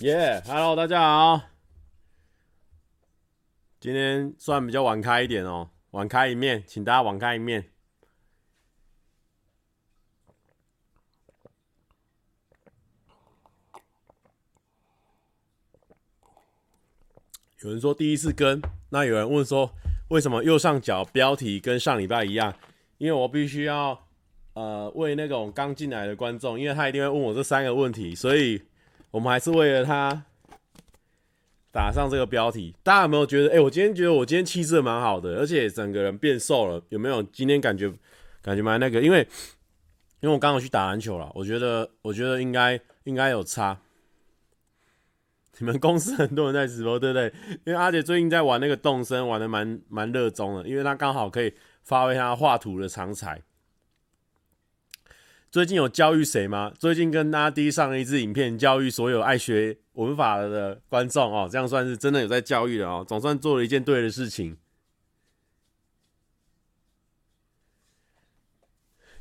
耶、yeah，Hello，大家好。今天算比较晚开一点哦，晚开一面，请大家晚开一面。有人说第一次跟，那有人问说为什么右上角标题跟上礼拜一样？因为我必须要呃为那种刚进来的观众，因为他一定会问我这三个问题，所以。我们还是为了他打上这个标题。大家有没有觉得？哎、我今天觉得我今天气色蛮好的，而且整个人变瘦了。有没有？今天感觉感觉蛮那个？因为因为我刚好去打篮球了，我觉得我觉得应该应该有差。你们公司很多人在直播，对不对？因为阿姐最近在玩那个动森，玩的蛮蛮热衷的，因为她刚好可以发挥她画图的长才。最近有教育谁吗？最近跟大家第一上了一支影片，教育所有爱学文法的观众哦，这样算是真的有在教育了哦，总算做了一件对的事情。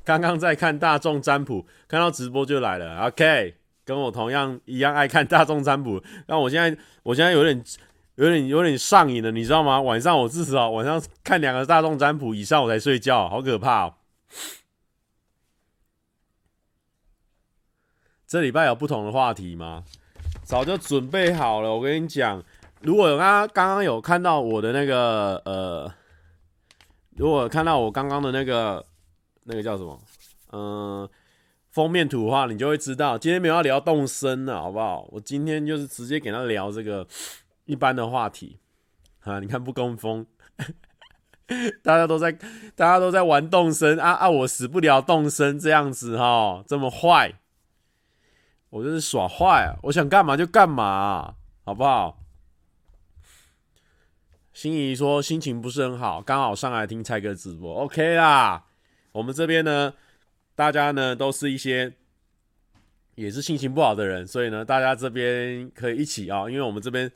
刚刚在看大众占卜，看到直播就来了，OK，跟我同样一样爱看大众占卜，但我现在我现在有点有点有点上瘾了，你知道吗？晚上我至少晚上看两个大众占卜以上我才睡觉，好可怕哦。这礼拜有不同的话题吗？早就准备好了。我跟你讲，如果有刚刚刚有看到我的那个呃，如果看到我刚刚的那个那个叫什么，嗯、封面图的话，你就会知道今天没有要聊动身了，好不好？我今天就是直接给他聊这个一般的话题啊。你看不跟风，大家都在大家都在玩动身啊啊！我死不了动身这样子哈，这么坏。我就是耍坏啊！我想干嘛就干嘛，好不好？心仪说心情不是很好，刚好上来听蔡哥直播，OK 啦。我们这边呢，大家呢都是一些也是心情不好的人，所以呢，大家这边可以一起啊，因为我们这边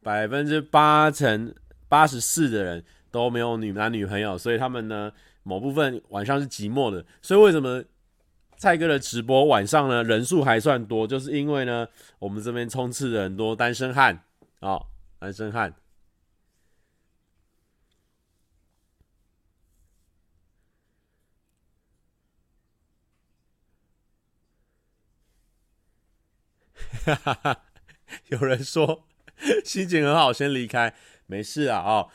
百分之八成八十四的人都没有女男女朋友，所以他们呢某部分晚上是寂寞的，所以为什么？蔡哥的直播晚上呢，人数还算多，就是因为呢，我们这边充斥着很多单身汉啊、哦，单身汉。哈哈哈，有人说心情很好，先离开，没事啊，哦。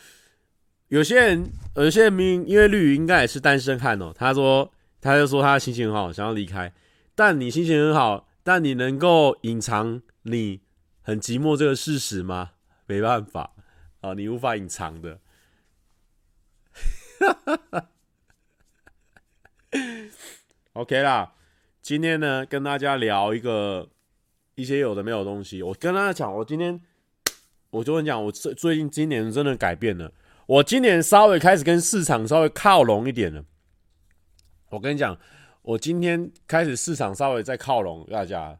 有些人，有些人明因为绿鱼应该也是单身汉哦，他说。他就说他心情很好，想要离开。但你心情很好，但你能够隐藏你很寂寞这个事实吗？没办法啊，你无法隐藏的。OK 啦，今天呢，跟大家聊一个一些有的没有的东西。我跟大家讲，我今天我就跟你讲，我最最近今年真的改变了。我今年稍微开始跟市场稍微靠拢一点了。我跟你讲，我今天开始市场稍微再靠拢大家，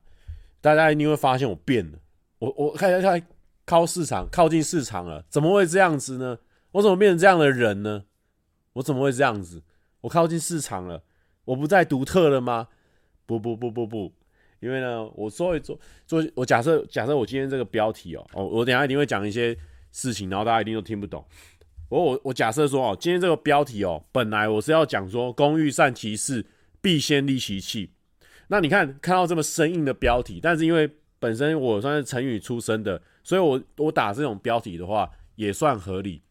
大家一定会发现我变了。我我开始在靠市场，靠近市场了，怎么会这样子呢？我怎么变成这样的人呢？我怎么会这样子？我靠近市场了，我不再独特了吗？不不不不不，因为呢，我稍微做做，我假设假设我今天这个标题哦，哦，我等下一定会讲一些事情，然后大家一定都听不懂。我我我假设说哦，今天这个标题哦，本来我是要讲说“工欲善其事，必先利其器”。那你看看到这么生硬的标题，但是因为本身我算是成语出身的，所以我我打这种标题的话也算合理。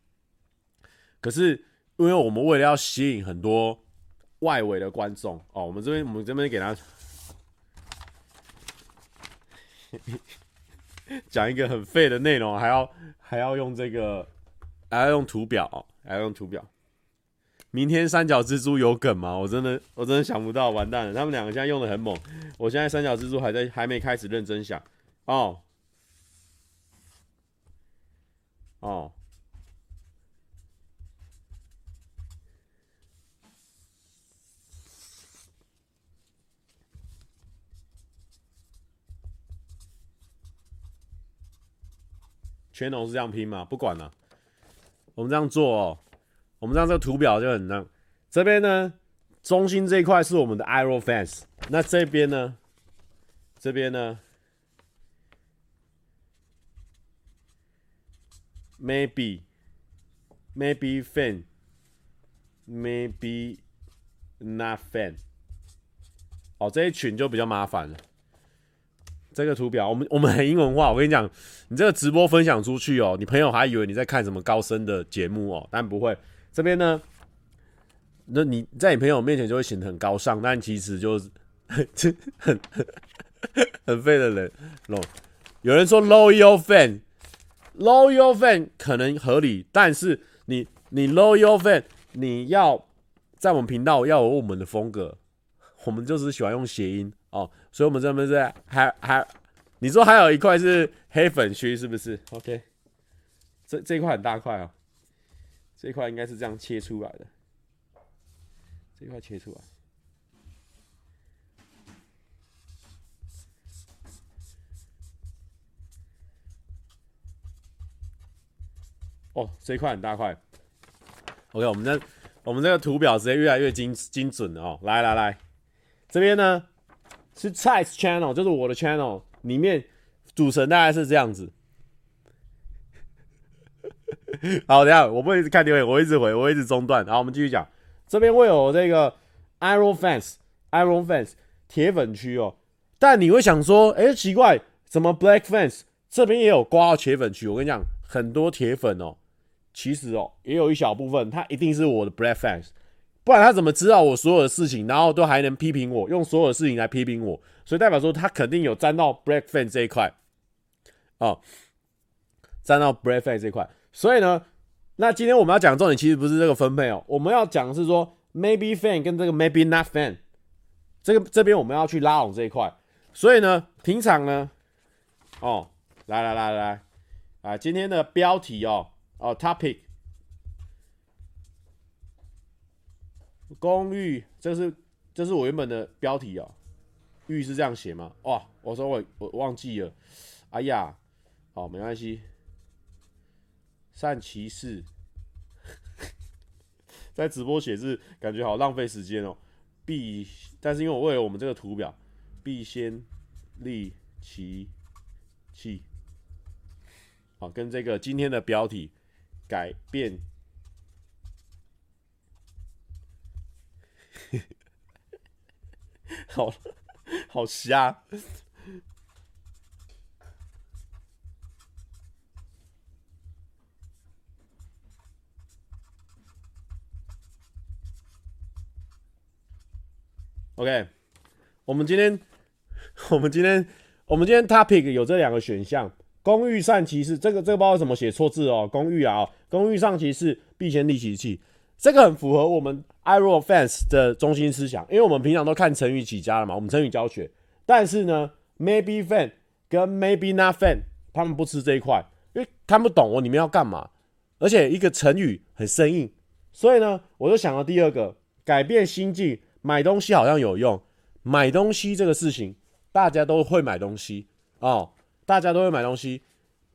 可是因为我们为了要吸引很多外围的观众哦，我们这边我们这边给他讲一个很废的内容，还要还要用这个。还要用图表，还要用图表。明天三角蜘蛛有梗吗？我真的，我真的想不到，完蛋了！他们两个现在用的很猛，我现在三角蜘蛛还在，还没开始认真想。哦，哦，全龙是这样拼吗？不管了。我们这样做哦我们这样这个图表就很这样这边呢中心这一块是我们的 i r o fans 那这边呢这边呢 maybe maybe fan maybe not fan 哦这一群就比较麻烦了。这个图表，我们我们很英文化。我跟你讲，你这个直播分享出去哦，你朋友还以为你在看什么高深的节目哦，但不会。这边呢，那你在你朋友面前就会显得很高尚，但其实就是 很很很废的人。No，有人说 low your fan，low your fan 可能合理，但是你你 low your fan，你要在我们频道要有我们的风格。我们就是喜欢用谐音哦，所以我们这边是还还，你说还有一块是黑粉区是不是？OK，这这一块很大块哦，这一块应该是这样切出来的，这一块切出来，哦，这一块很大块。OK，我们这我们这个图表直接越来越精精准了哦，来来来。这边呢是蔡 channel，就是我的 channel 里面组成大概是这样子。好，等下我不会一直看留言，我一直回，我一直中断。然后我们继续讲，这边会有这个 Iron Fans，Iron Fans 铁粉区哦。但你会想说，哎，奇怪，怎么 Black Fans 这边也有挂到铁粉区？我跟你讲，很多铁粉哦，其实哦，也有一小部分，他一定是我的 Black Fans。不然他怎么知道我所有的事情，然后都还能批评我，用所有的事情来批评我？所以代表说他肯定有沾到 Black Fan 这一块，哦，沾到 Black Fan 这一块。所以呢，那今天我们要讲重点其实不是这个分配哦，我们要讲的是说 Maybe Fan 跟这个 Maybe Not Fan，这个这边我们要去拉拢这一块。所以呢，平常呢，哦，来来来来，啊，今天的标题哦，哦，Topic。公寓，这是这是我原本的标题哦。寓是这样写吗？哇，我说我我忘记了。哎呀，好，没关系。善其事，在直播写字感觉好浪费时间哦。必，但是因为我为了我们这个图表，必先利其器。好，跟这个今天的标题改变。好好瞎。OK，我们今天，我们今天，我们今天 topic 有这两个选项：工欲善其事，这个这个不知道怎么写错字哦。工欲啊，工欲善其事，必先利其器。这个很符合我们 iro Fans 的中心思想，因为我们平常都看成语起家了嘛，我们成语教学。但是呢，Maybe Fan 跟 Maybe Not Fan 他们不吃这一块，因为看不懂我你们要干嘛，而且一个成语很生硬，所以呢，我就想了第二个，改变心境，买东西好像有用。买东西这个事情，大家都会买东西哦，大家都会买东西，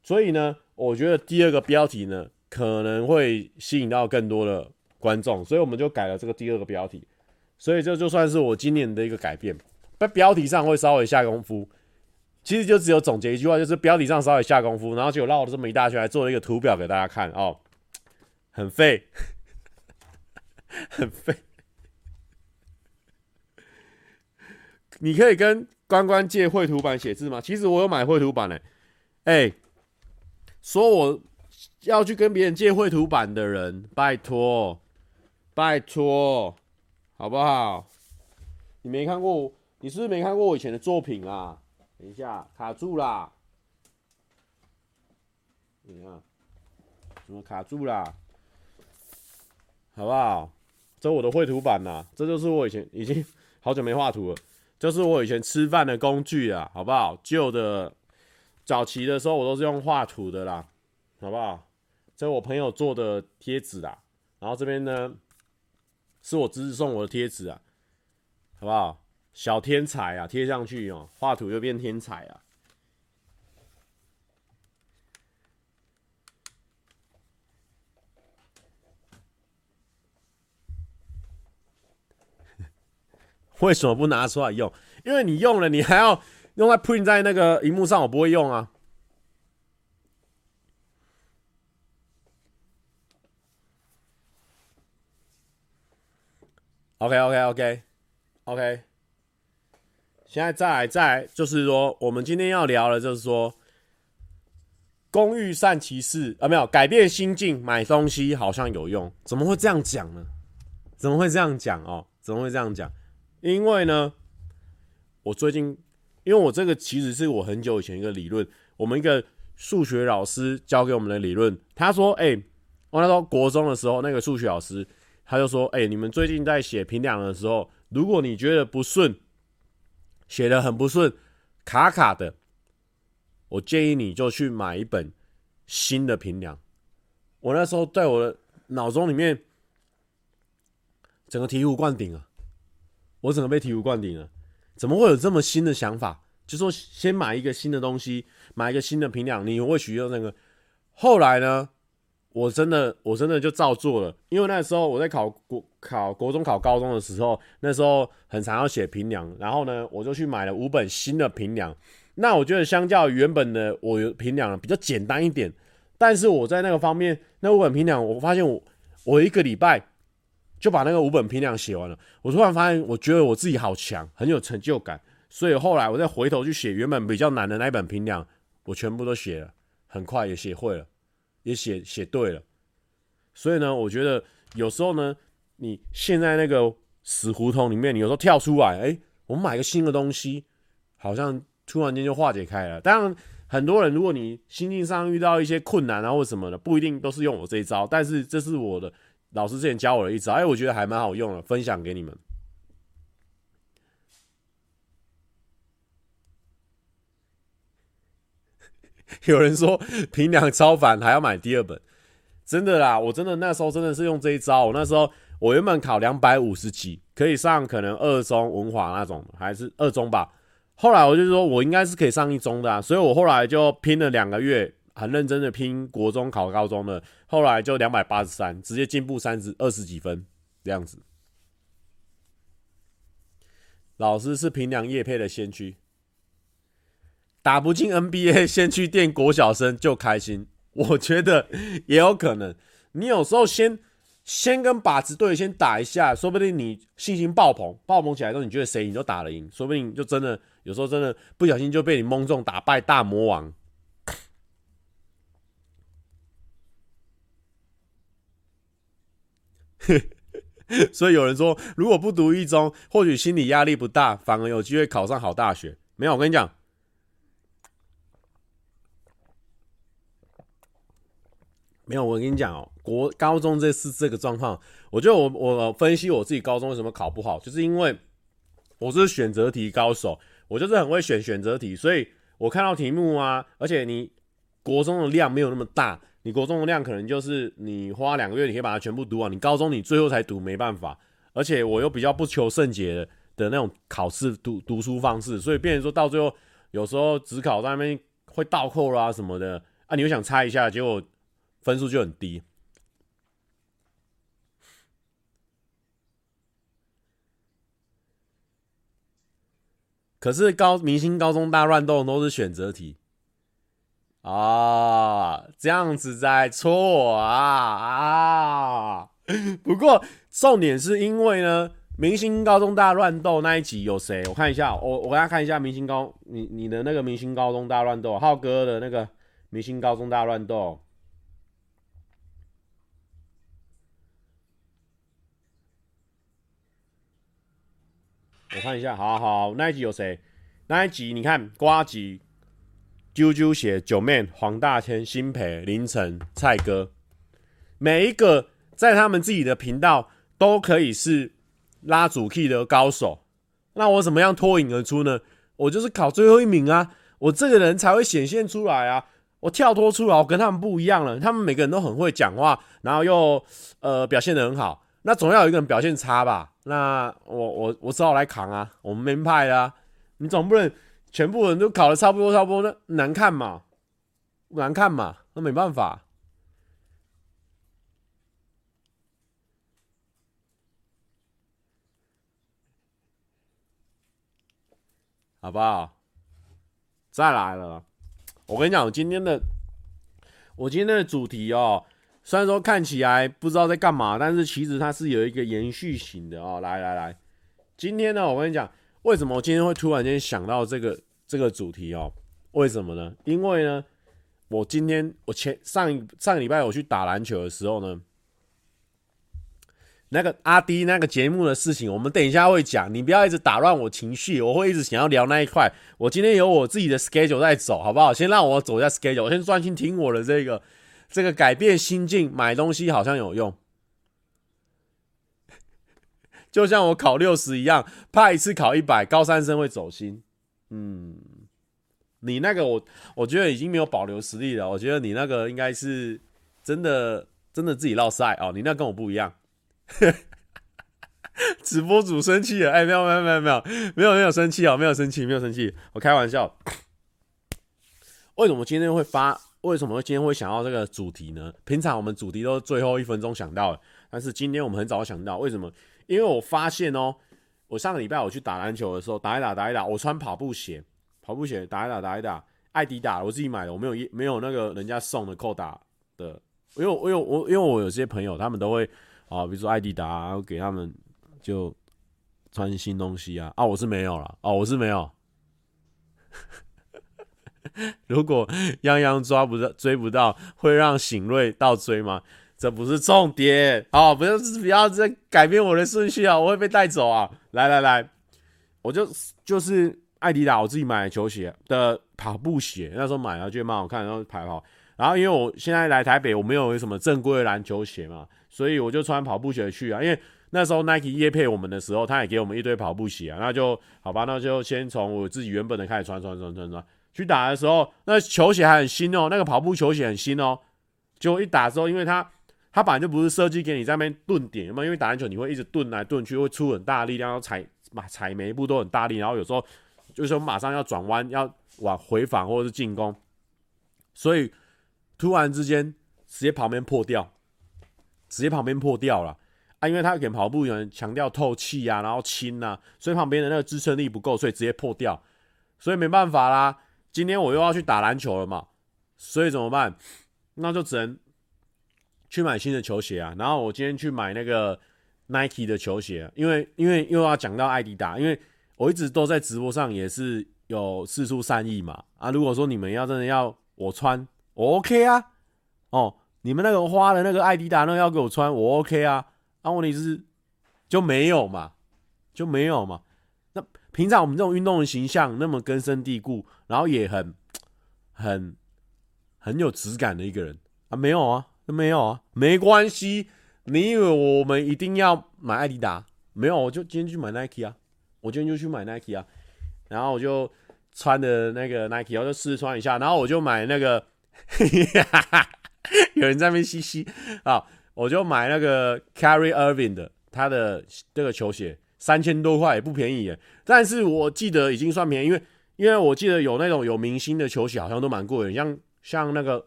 所以呢，我觉得第二个标题呢，可能会吸引到更多的。观众，所以我们就改了这个第二个标题，所以这就算是我今年的一个改变，在标题上会稍微下功夫。其实就只有总结一句话，就是标题上稍微下功夫，然后就绕了这么一大圈来做了一个图表给大家看哦，很废，很废。你可以跟关关借绘图板写字吗？其实我有买绘图板呢。哎，说我要去跟别人借绘图板的人，拜托。拜托，好不好？你没看过，你是不是没看过我以前的作品啊？等一下，卡住啦！你看，怎么卡住啦？好不好？这我的绘图板呐，这就是我以前已经 好久没画图了，这是我以前吃饭的工具啊，好不好？旧的早期的时候，我都是用画图的啦，好不好？这我朋友做的贴纸啦，然后这边呢。是我侄子送我的贴纸啊，好不好？小天才啊，贴上去哦，画图就变天才啊！为什么不拿出来用？因为你用了，你还要用在 print 在那个荧幕上，我不会用啊。OK OK OK OK，现在再来再来，就是说，我们今天要聊的，就是说，工欲善其事啊，没有改变心境，买东西好像有用，怎么会这样讲呢？怎么会这样讲哦？怎么会这样讲？因为呢，我最近，因为我这个其实是我很久以前一个理论，我们一个数学老师教给我们的理论。他说：“哎、欸，我那时候国中的时候，那个数学老师他就说：‘哎、你们最近在写评量的时候，如果你觉得不顺，写的很不顺，卡卡的，我建议你就去买一本新的评量。’我那时候在我的脑中里面。”整个醍醐灌顶啊！我整个被醍醐灌顶了。怎么会有这么新的想法？就说先买一个新的东西，买一个新的评量，你会取用那个。后来呢，我真的我真的就照做了。因为那时候我在考国考国中考高中的时候，那时候很常要写评量，然后呢，我就去买了五本新的评量。那我觉得相较原本的我有评量比较简单一点，但是我在那个方面，那五本评量，我发现我我一个礼拜。就把那个五本评量写完了，我突然发现，我觉得我自己好强，很有成就感。所以后来我再回头去写原本比较难的那一本评量，我全部都写了，很快也写会了，也写写对了。所以呢，我觉得有时候呢，你陷在那个死胡同里面，你有时候跳出来，哎，我们买个新的东西，好像突然间就化解开了。当然，很多人如果你心境上遇到一些困难啊或什么的，不一定都是用我这一招，但是这是我的。老师之前教我的一招，哎，我觉得还蛮好用的，分享给你们。有人说评量超凡，还要买第二本，真的啦！我真的那时候真的是用这一招。我那时候我原本考两百五十几，可以上可能二中文华那种，还是二中吧。后来我就说我应该是可以上一中的啊，所以我后来就拼了两个月。很认真的拼国中考高中的，后来就两百八十三，直接进步三十二十几分这样子。老师是评量业配的先驱，打不进 NBA，先去垫国小生就开心。我觉得也有可能，你有时候先先跟靶子队先打一下，说不定你信心爆棚，爆棚起来之后，你觉得谁你都打得赢，说不定就真的有时候真的不小心就被你蒙中，打败大魔王。所以有人说，如果不读一中，或许心理压力不大，反而有机会考上好大学。没有，我跟你讲，没有，我跟你讲哦，国高中这是这个状况。我觉得我我分析我自己高中为什么考不好，就是因为我是选择题高手，我就是很会选选择题，所以我看到题目啊，而且你国中的量没有那么大。你国中的量可能就是你花两个月，你可以把它全部读完。你高中你最后才读，没办法。而且我又比较不求甚解的那种考试读读书方式，所以变成说到最后，有时候只考在那边会倒扣啦什么的啊，你又想猜一下，结果分数就很低。可是高明星高中大乱斗都是选择题。啊，这样子在错啊啊！不过重点是因为呢，明星高中大乱斗那一集有谁？我看一下，我我给大家看一下明星高你你的那个明星高中大乱斗，浩哥的那个明星高中大乱斗。我看一下，好好，那一集有谁？那一集你看瓜吉。啾啾鞋、九妹、黄大千、新培、凌晨、蔡哥，每一个在他们自己的频道都可以是拉主 key 的高手。那我怎么样脱颖而出呢？我就是考最后一名啊！我这个人才会显现出来啊！我跳脱出来，我跟他们不一样了。他们每个人都很会讲话，然后又呃表现的很好。那总要有一个人表现差吧？那我我我只好来扛啊！我们门派啊，你总不能。全部人都考的差不多，差不多，那难看嘛，难看嘛，那没办法，好不好？再来了，我跟你讲，我今天的，我今天的主题哦，虽然说看起来不知道在干嘛，但是其实它是有一个延续型的哦。来来来，今天呢，我跟你讲，为什么我今天会突然间想到这个这个主题哦？为什么呢？因为呢，我今天我前上上礼拜我去打篮球的时候呢。那个阿迪那个节目的事情，我们等一下会讲。你不要一直打乱我情绪，我会一直想要聊那一块。我今天有我自己的 schedule 在走，好不好？先让我走一下 schedule，我先专心听我的这个这个改变心境，买东西好像有用。就像我考六十一样，怕一次考一百，高三生会走心。嗯，你那个我我觉得已经没有保留实力了。我觉得你那个应该是真的真的自己落赛哦。你那跟我不一样。直播主生气了，哎、没有没有没有没有没有没有生气哦，没有生气没有生气，我开玩笑。为什么今天会发？为什么今天会想到这个主题呢？平常我们主题都是最后一分钟想到的，但是今天我们很早想到。为什么？因为我发现哦，我上个礼拜我去打篮球的时候，打一打打一打，我穿跑步鞋，跑步鞋打一打打一打，爱迪达我自己买的，我没有一没有那个人家送的扣打的，因为因为我因为我有些朋友他们都会。啊，比如说爱迪达，然后给他们就穿新东西啊。啊，我是没有了。哦，我是没有。如果泱泱抓不到、追不到，会让醒瑞倒追吗？这不是重点。哦，不要，不要再改变我的顺序啊！我会被带走啊！来来来，我就就是爱迪达，我自己买的球鞋的跑步鞋，那时候买了觉得蛮好看，然后跑跑。然后因为我现在来台北，我没有什么正规的篮球鞋嘛。所以我就穿跑步鞋去啊，因为那时候 Nike 业配我们的时候，他也给我们一堆跑步鞋啊，那就好吧，那就先从我自己原本的开始穿穿穿穿穿。去打的时候，那球鞋还很新哦，那个跑步球鞋很新哦。结果一打的时候，因为它它本来就不是设计给你在那边顿点嘛，因为打篮球你会一直顿来顿去，会出很大力量，要踩踩每一步都很大力，然后有时候就是说马上要转弯，要往回防或者是进攻，所以突然之间直接旁边破掉。直接旁边破掉了啊！因为他给跑步员强调透气啊，然后轻啊，所以旁边的那个支撑力不够，所以直接破掉。所以没办法啦，今天我又要去打篮球了嘛，所以怎么办？那就只能去买新的球鞋啊。然后我今天去买那个 Nike 的球鞋，因为因为又要讲到爱迪达，因为我一直都在直播上也是有四出善意嘛啊。如果说你们要真的要我穿，我 OK 啊，哦。你们那个花的那个爱迪达那个要给我穿，我 OK 啊。那问题是就没有嘛，就没有嘛。平常我们这种运动的形象那么根深蒂固，然后也很 很很有质感的一个人啊，没有啊，没有啊，没关系。你以为我们一定要买爱迪达？没有，我就今天去买 Nike 啊，我今天就去买 Nike 啊。然后我就穿的那个 Nike，我就试穿一下，然后我就买那个。有人在那边嘻嘻啊，我就买那个 Kyrie Irving 的他的这个球鞋，三千多块也不便宜耶。但是我记得已经算便宜，因为因为我记得有那种有明星的球鞋好像都蛮贵的，像像那个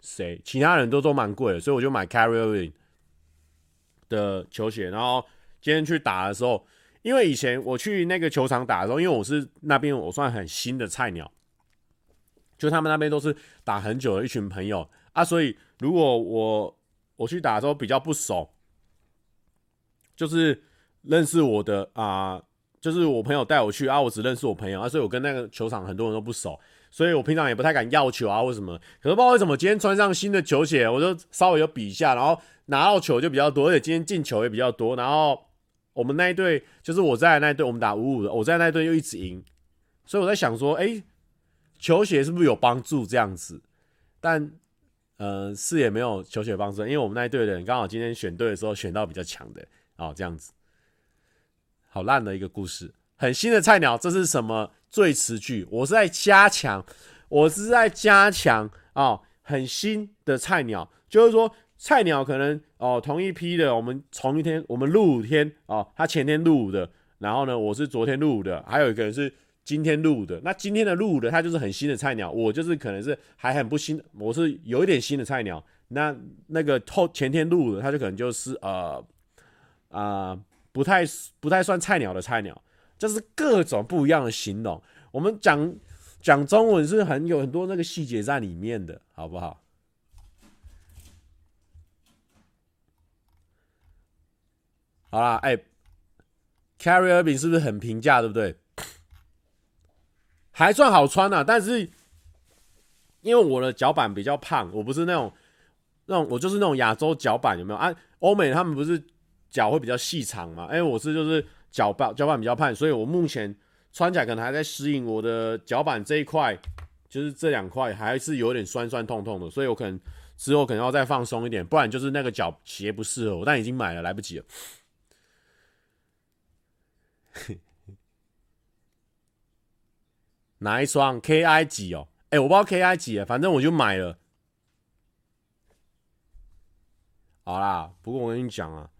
谁，其他人都都蛮贵的，所以我就买 Kyrie Irving 的球鞋。然后今天去打的时候，因为以前我去那个球场打的时候，因为我是那边我算很新的菜鸟，就他们那边都是打很久的一群朋友。啊，所以如果我我去打的时候比较不熟，就是认识我的啊、就是我朋友带我去啊，我只认识我朋友啊，所以我跟那个球场很多人都不熟，所以我平常也不太敢要球啊，或什么。可是不知道为什么今天穿上新的球鞋，我就稍微有比一下，然后拿到球就比较多，而且今天进球也比较多。然后我们那一队就是我在那一队，我们打五五的，我在那一队又一直赢，所以我在想说，哎、球鞋是不是有帮助这样子？但呃，是也没有球鞋帮助，因为我们那一队的人刚好今天选队的时候选到比较强的哦，这样子，好烂的一个故事。很新的菜鸟，这是什么最词句？我是在加强，我是在加强哦，很新的菜鸟，就是说菜鸟可能哦同一批的，我们同一天我们入伍天哦，他前天入伍的，然后呢，我是昨天入伍的，还有一个人是。今天录的，那今天的录的，他就是很新的菜鸟，我就是可能是还很不新，我是有一点新的菜鸟。那那个后前天录的，他就可能就是呃啊、不太不太算菜鸟的菜鸟，就是各种不一样的形容，我们讲讲中文是很有很多那个细节在里面的，好不好？好啦，哎，Carrie 是不是很平价对不对？还算好穿啦，但是因为我的脚板比较胖，我不是那种那种，我就是那种亚洲脚板，有没有？啊，欧美他们不是。脚会比较细长嘛？哎、欸，我是就是脚板脚板比较胖，所以我目前穿起来可能还在适应我的脚板这一块，就是这两块还是有点酸酸痛痛的，所以我可能之后可能要再放松一点，不然就是那个脚鞋不适合我，但已经买了，来不及了。哪一双 KI 几哦？哎、我不知道 KI 几，反正我就买了。好啦，不过我跟你讲啊，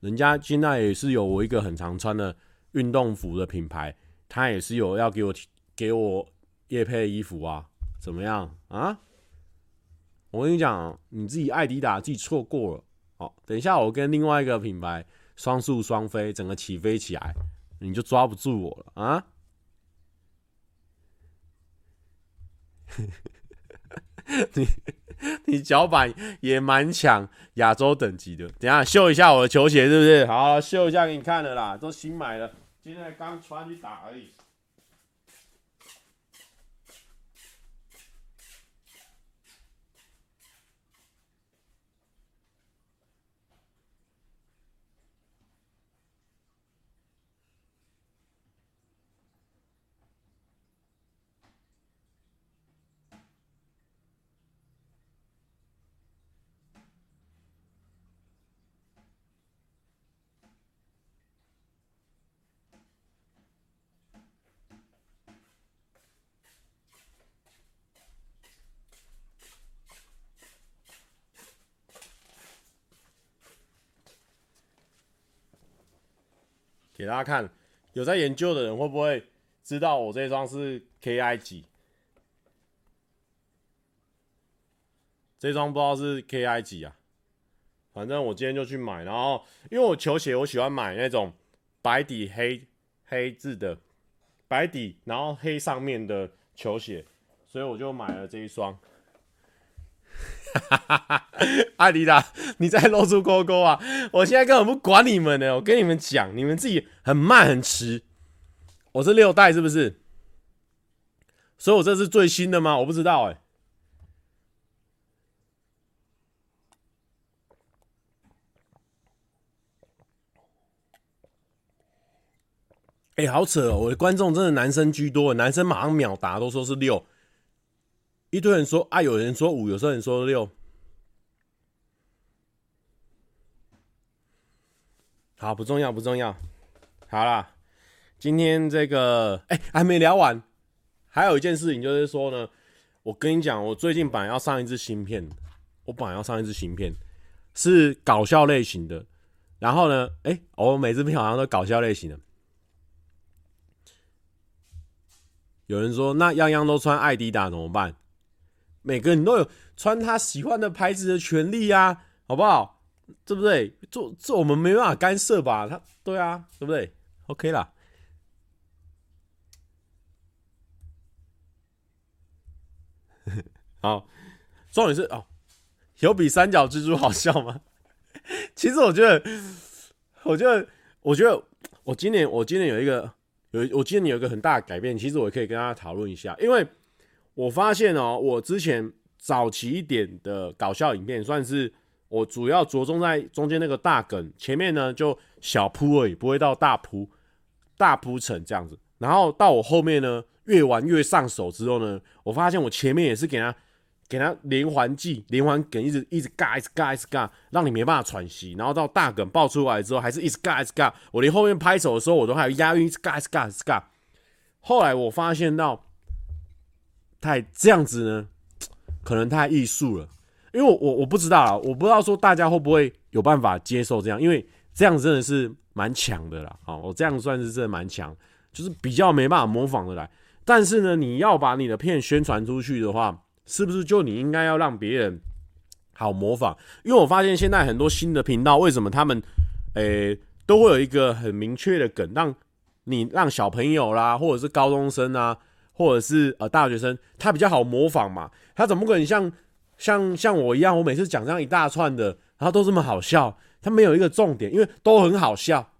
人家现在也是有我一个很常穿的运动服的品牌，他也是有要给我给我夜配衣服啊，怎么样啊？我跟你讲，你自己爱迪达自己错过了。好，等一下我跟另外一个品牌双宿双飞，整个起飞起来，你就抓不住我了啊！你。你脚板也蛮强，亚洲等级的。等下秀一下我的球鞋，是不是？好，秀一下给你看的啦，都新买的，今天刚穿去打而已。给大家看，有在研究的人会不会知道我这双是 KI 几？这双不知道是 KI 几啊？反正我今天就去买，然后因为我球鞋我喜欢买那种白底黑黑字的白底，然后黑上面的球鞋，所以我就买了这一双。哈哈哈！阿迪达，你在露出勾勾啊！我现在根本不管你们呢，我跟你们讲，你们自己很慢很迟。我是六代是不是？所以我这是最新的吗？我不知道哎、哎、好扯哦！我的观众真的男生居多，男生马上秒答，都说是六。一堆人说啊，有人说五，有时候人说六。好，不重要，不重要。好啦，今天这个哎、还没聊完，还有一件事情就是说呢，我跟你讲，我最近本来要上一支新片，我本来要上一支新片，是搞笑类型的。然后呢，哎、我每支片好像都搞笑类型的。有人说，那样样都穿爱迪达怎么办？每个人都有穿他喜欢的牌子的权利啊，好不好？对不对？这这我们没办法干涉吧？他对啊，对不对？OK 啦。好，重点是哦，有比三角蜘蛛好笑吗？其实我觉得，我觉得，我觉得，我今年我今年有一个有我今年有一个很大的改变，其实我可以跟大家讨论一下，因为。我发现哦，我之前早期一点的搞笑影片，算是我主要着重在中间那个大梗，前面呢就小铺而已，不会到大铺、大铺陈这样子。然后到我后面呢，越玩越上手之后呢，我发现我前面也是给他给他连环计、连环梗，一直一直尬、一直尬、一直尬，让你没办法喘息。然后到大梗爆出来之后，还是一直尬、一直尬。我连后面拍手的时候，我都还有押韵，一直尬、一直尬、一直尬。后来我发现到。太这样子呢，可能太艺术了，因为我我我不知道啊，我不知道说大家会不会有办法接受这样，因为这样真的是蛮强的啦，啊，我这样算是真的蛮强，就是比较没办法模仿的来。但是呢，你要把你的片宣传出去的话，是不是就你应该要让别人好模仿？因为我发现现在很多新的频道，为什么他们诶、都会有一个很明确的梗，让你让小朋友啦，或者是高中生啊。或者是呃大学生，他比较好模仿嘛，他怎么可能像像像我一样？我每次讲这样一大串的，然后都这么好笑，他没有一个重点，因为都很好笑，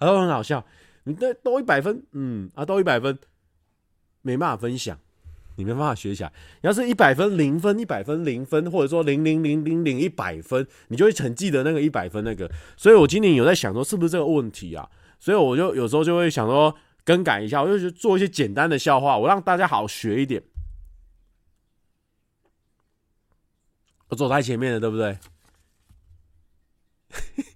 都很好笑。你都都一百分，嗯啊，都一百分，没办法分享，你没办法学起来。你要是一百分、零分、一百分、零分，或者说零零零零零一百分，你就会很记得那个一百分那个。所以我今年有在想说，是不是这个问题啊？所以我就有时候就会想说更改一下，我就做一些简单的笑话，我让大家好学一点。我走在前面的，对不对？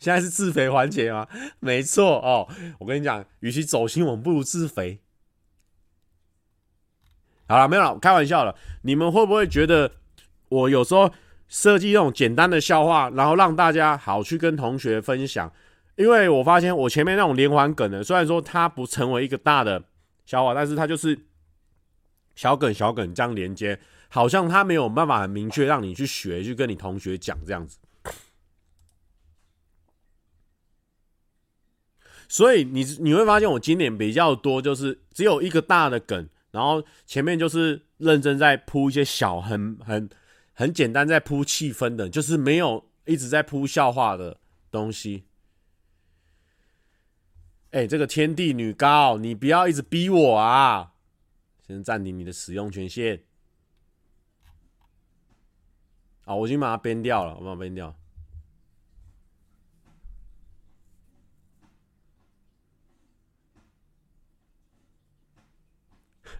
现在是自肥环节吗？没错哦。我跟你讲，与其走心，我们不如自肥。好了，没有了，开玩笑了。你们会不会觉得我有时候设计这种简单的笑话，然后让大家好去跟同学分享？因为我发现我前面那种连环梗呢，虽然说它不成为一个大的笑话，但是它就是。小梗小梗这样连接，好像他没有办法很明确让你去学，去跟你同学讲这样子。所以你你会发现，我今年比较多就是只有一个大的梗，然后前面就是认真在铺一些小很很很简单在铺气氛的，就是没有一直在铺笑话的东西。哎，这个天地女高，你不要一直逼我啊！先暂停你的使用权限。好，我已经把它编掉了，我把它编掉。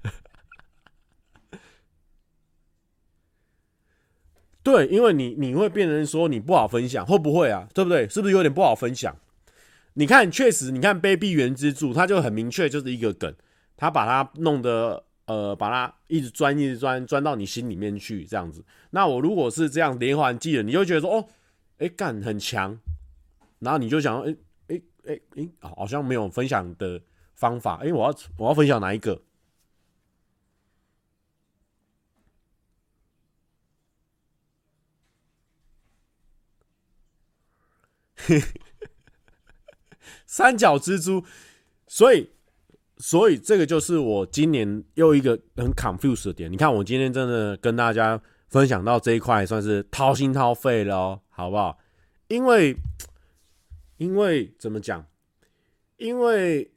对，因为你你会变成说你不好分享，会不会啊？对不对？是不是有点不好分享？你看，确实，你看卑鄙原之助，他就很明确，就是一个梗，他把它弄得。呃，把它一直钻，一直钻，钻到你心里面去，这样子。那我如果是这样连环计的，你就觉得说，哦，哎、干很强，然后你就想，哎、哎、哎、哎，好像没有分享的方法，因、欸、为我要我要分享哪一个？三角蜘蛛，所以。所以这个就是我今年又一个很 confuse 的点。你看，我今天真的跟大家分享到这一块，算是掏心掏肺了哦，好不好？因为，因为怎么讲？因为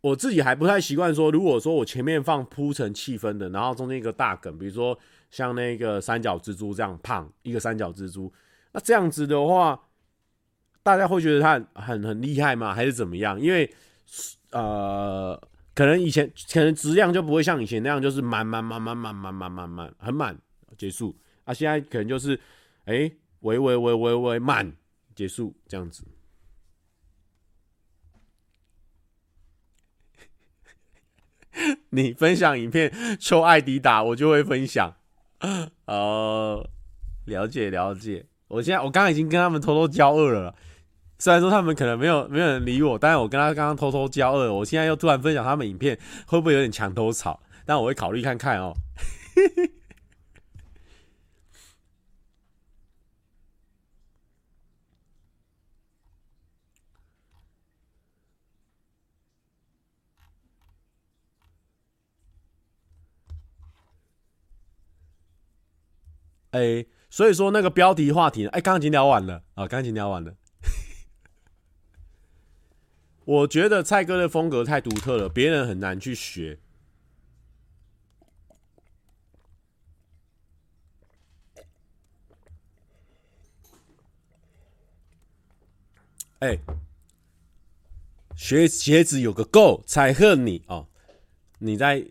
我自己还不太习惯说，如果说我前面放铺成气氛的，然后中间一个大梗，比如说像那个三角蜘蛛这样胖一个三角蜘蛛，那这样子的话，大家会觉得他很很厉害吗？还是怎么样？因为。呃，可能以前可能质量就不会像以前那样，就是满满满满满满满满满很满结束啊。现在可能就是哎，喂喂喂喂喂满结束这样子。你分享影片抽艾迪达，我就会分享。呃，了解了解。我现在我刚刚已经跟他们偷偷交恶了。虽然说他们可能没有没有人理我，但是我跟他刚刚偷偷交恶，我现在又突然分享他们影片，会不会有点墙头草？但我会考虑看看哦。哎，所以说那个标题话题，哎，刚刚已经聊完了啊，刚刚已经聊完了。我觉得蔡哥的风格太独特了，别人很难去学。哎、欸，学鞋子有个够，才恨你哦！你在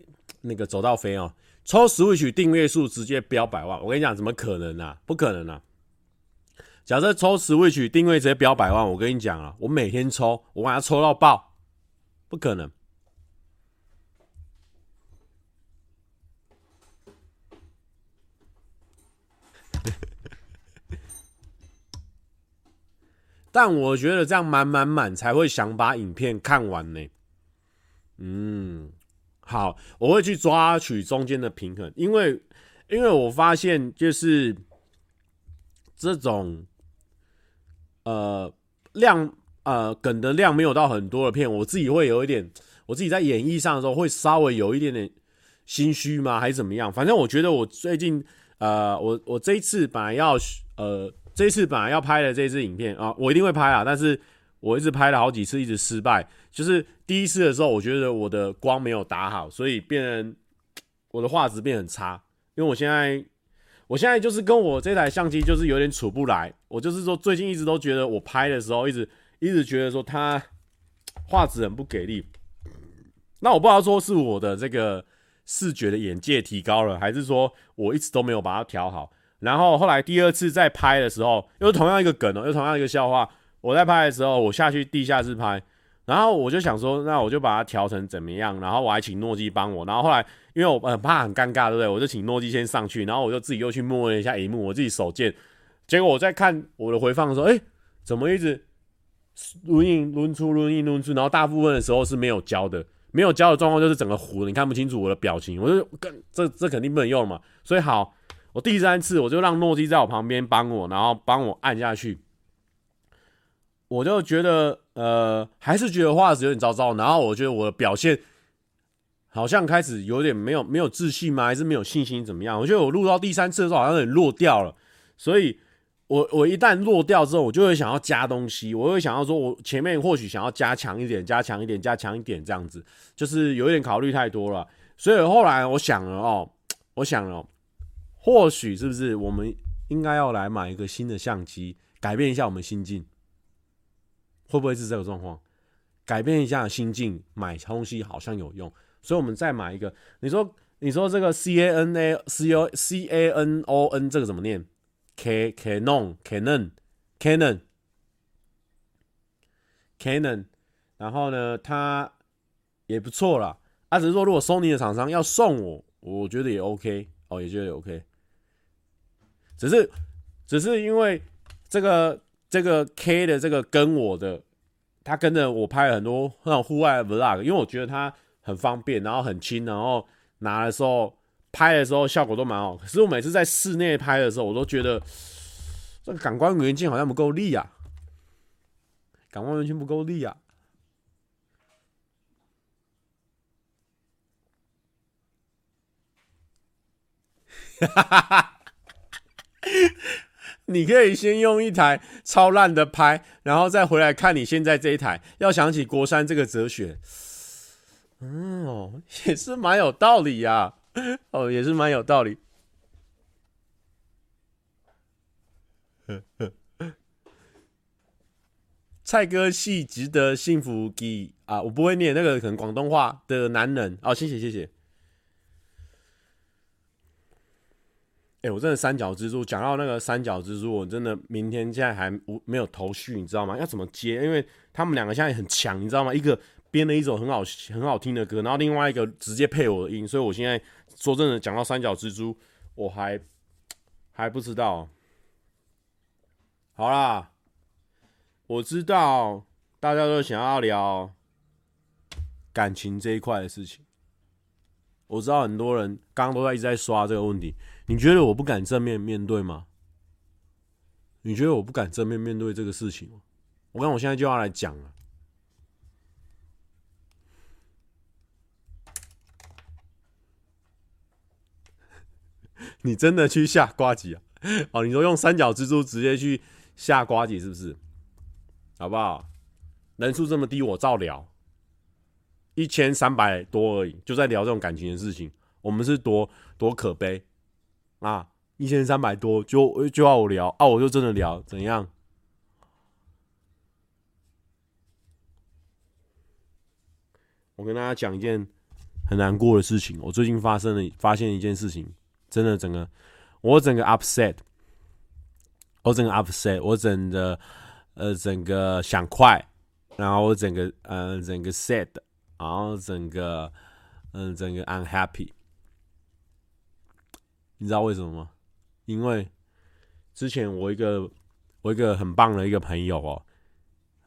那个走到飞哦，抽 Switch 订阅数直接飙百万，我跟你讲，怎么可能啊？不可能啊！假设抽 Switch 订阅直接飙百万，我跟你讲啊，我每天抽，我把它抽到爆，不可能。但我觉得这样满满满才会想把影片看完呢。嗯，好，我会去抓取中间的平衡，因为因为我发现就是这种。呃，量呃梗的量没有到很多的片，我自己会有一点，我自己在演绎上的时候会稍微有一点点心虚吗？还是怎么样？反正我觉得我最近呃，我我这一次本来要呃，这一次本来要拍的这支影片啊，我一定会拍啊，但是我一直拍了好几次，一直失败。就是第一次的时候，我觉得我的光没有打好，所以变成我的画质变很差。因为我现在，我现在就是跟我这台相机就是有点处不来。我就是说，最近一直都觉得我拍的时候，一直一直觉得说它画质很不给力。那我不知道说是我的这个视觉的眼界提高了，还是说我一直都没有把它调好。然后后来第二次再拍的时候，又同样一个梗哦，又同样一个笑话。我在拍的时候，我下去地下室拍，然后我就想说，那我就把它调成怎么样？然后我还请诺基帮我。然后后来因为我很怕很尴尬，对不对？我就请诺基先上去，然后我就自己又去摸了一下萤幕，我自己手贱。结果我在看我的回放的时候，哎，怎么一直轮影轮出轮影轮出？然后大部分的时候是没有焦的。没有焦的状况就是整个糊，你看不清楚我的表情，我就跟这这肯定不能用嘛。所以好，我第三次我就让诺基在我旁边帮我，然后帮我按下去。我就觉得呃，还是觉得画质有点糟糟，然后我觉得我的表现好像开始有点没有没有自信吗？还是没有信心怎么样？我觉得我录到第三次的时候好像有点落掉了，所以。我我一旦落掉之后，我就会想要加东西，我会想要说，我前面或许想要加强一点，加强一点，加强一点，这样子，就是有一点考虑太多了。所以后来我想了哦，我想了，或许是不是我们应该要来买一个新的相机，改变一下我们心境？会不会是这个状况？改变一下心境，买东西好像有用，所以我们再买一个。你说，你说这个 C A N A C O C A N O N 这个怎么念？K Canon Canon Canon Canon，然后呢，它也不错啦。啊，只是说如果 Sony 的厂商要送我，我觉得也 OK 哦，也觉得也 OK。只是，只是因为这个这个 K 的这个跟我的，他跟着我拍了很多那种户外的 Vlog，因为我觉得它很方便，然后很轻，然后拿的时候。拍的时候效果都蛮好，可是我每次在室内拍的时候，我都觉得这个感光元件好像不够力啊，感光元件不够力啊。哈哈哈！你可以先用一台超烂的拍，然后再回来看你现在这一台，要想起国三这个哲学，嗯，也是蛮有道理呀。哦，也是蛮有道理。蔡哥系值得幸福给啊！我不会念那个，可能广东话的男人哦。谢谢谢谢。哎、我真的三角蜘蛛讲到那个三角蜘蛛，我真的明天现在还无没有头绪，你知道吗？要怎么接？因为他们两个现在很强，你知道吗？一个编了一首很好很好听的歌，然后另外一个直接配我的音，所以我现在。说真的，讲到三角蜘蛛，我还还不知道。好啦，我知道大家都想要聊感情这一块的事情。我知道很多人刚刚都在一直在刷这个问题。你觉得我不敢正面面对吗？你觉得我不敢正面面对这个事情吗？我看我现在就要来讲了。你真的去下瓜子啊？哦，你说用三角蜘蛛直接去下瓜子是不是？好不好？人数这么低，我照聊，一千三百多而已，就在聊这种感情的事情。我们是多多可悲啊！一千三百多就就要我聊啊，我就真的聊，怎样？我跟大家讲一件很难过的事情，我最近发生了，发现一件事情。真的，整个我整个 upset，我整个 upset，我整个呃整个想快，然后我整个呃整个 sad，然后整个嗯、整个 unhappy，你知道为什么吗？因为之前我一个我一个很棒的一个朋友哦，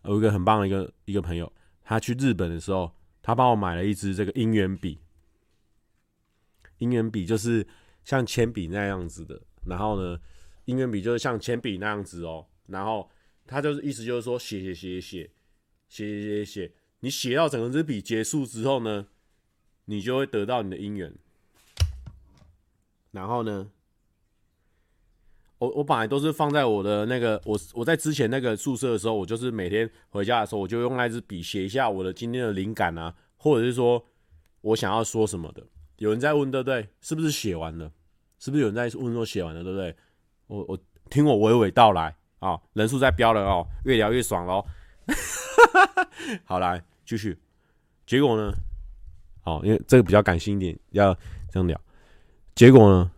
有一个很棒的一个一个朋友，他去日本的时候，他帮我买了一支这个姻缘笔，姻缘笔就是。像铅笔那样子的，然后呢，姻缘笔就是像铅笔那样子哦，然后他就是意思就是说，写写写写写写写写，你写到整个支笔结束之后呢，你就会得到你的姻缘。然后呢，我我本来都是放在我的那个我我在之前那个宿舍的时候，我就是每天回家的时候，我就用那支笔写一下我的今天的灵感啊，或者是说我想要说什么的。有人在问，对不对？是不是写完了？是不是有人在问说写完了，对不对？我我听我娓娓道来啊，人数在飙了哦，越聊越爽喽。好，来继续。结果呢？哦，因为这个比较感性一点，要这样聊。结果呢？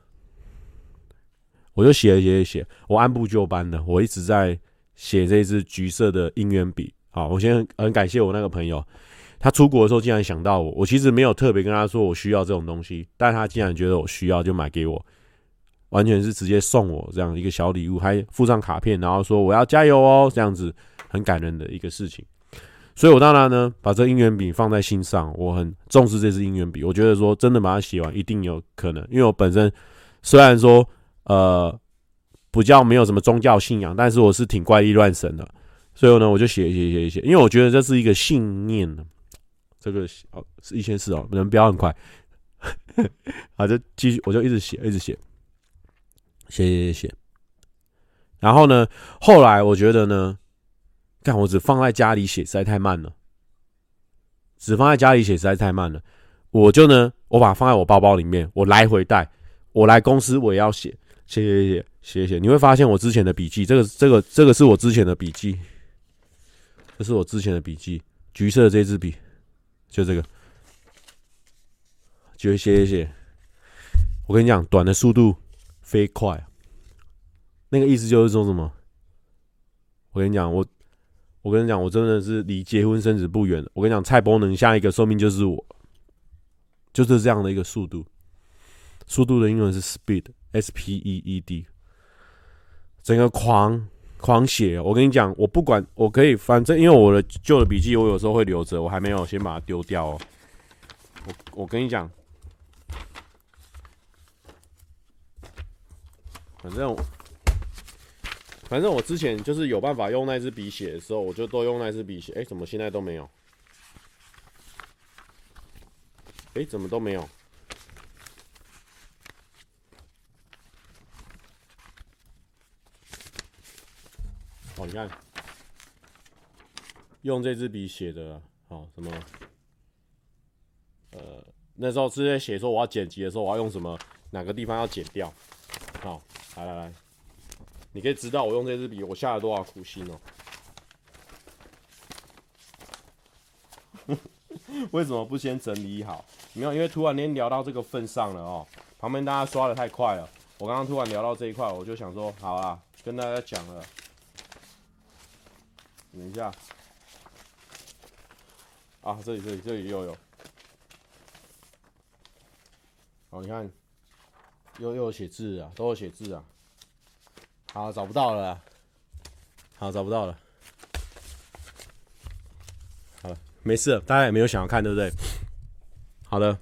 我就写写写，我按部就班的，我一直在写这支橘色的音源笔。好，我先很感谢我那个朋友，他出国的时候竟然想到我。我其实没有特别跟他说我需要这种东西，但他竟然觉得我需要，就买给我，完全是直接送我这样一个小礼物，还附上卡片，然后说我要加油哦，这样子很感人的一个事情。所以我当然呢，把这姻缘笔放在心上，我很重视这支姻缘笔。我觉得说真的把它写完，一定有可能，因为我本身虽然说。呃，比较没有什么宗教信仰，但是我是挺怪力乱神的，所以呢，我就写写写写，因为我觉得这是一个信念。这个哦是一千四哦，能飙很快，好，就继续，我就一直写，一直，写写写写。然后呢，后来我觉得呢，看我只放在家里写实在太慢了，只放在家里写实在太慢了，我就呢，我把它放在我包包里面，我来回带，我来公司我也要写。写写写写写，你会发现我之前的笔记，这个这个这个是我之前的笔记，这是我之前的笔记，橘色的这支笔，就这个，就写写写。我跟你讲，短的速度飞快，那个意思就是说什么？我跟你讲，我我跟你讲，我真的是离结婚生子不远了。我跟你讲，蔡伯能下一个寿命就是我，就是这样的一个速度。速度的英文是 speed，S P E E D。整个狂狂写，我跟你讲，我不管，我可以，反正因为我的旧的笔记，我有时候会留着，我还没有先把它丢掉哦。我我跟你讲，反正反正我之前就是有办法用那支笔写的时候，我就都用那支笔写。哎，怎么现在都没有？哎，怎么都没有？哦，你看，用这支笔写的，好什么？呃，那时候是在写说我要剪辑的时候，我要用什么？哪个地方要剪掉？好，来来来，你可以知道我用这支笔，我下了多少苦心哦。为什么不先整理好？没有，因为突然间聊到这个份上了哦。旁边大家刷的太快了，我刚刚突然聊到这一块，我就想说，好啊，跟大家讲了。等一下，啊，这里这里这里又有，好，你看，又又有写字啊，都有写字啊，好，找不到了，好，找不到了，好了，没事了，大家也没有想要看，对不对？好的，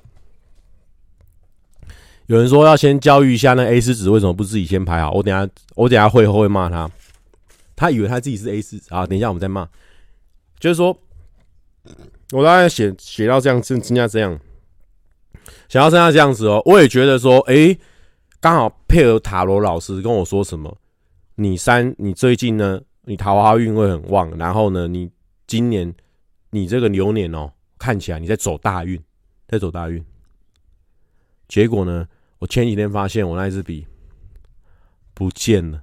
有人说要先教育一下那 A 四纸为什么不自己先排好，我等下我等下会后会骂他。他以为他自己是 A 四啊，等一下我们再骂。就是说，我大概写写到这样，剩剩下这样，想要剩下这样子哦。我也觉得说，哎、刚好配合塔罗老师跟我说什么，你三，你最近呢，你桃花运会很旺，然后呢，你今年你这个牛年哦，看起来你在走大运，在走大运。结果呢，我前几天发现我那支笔不见了。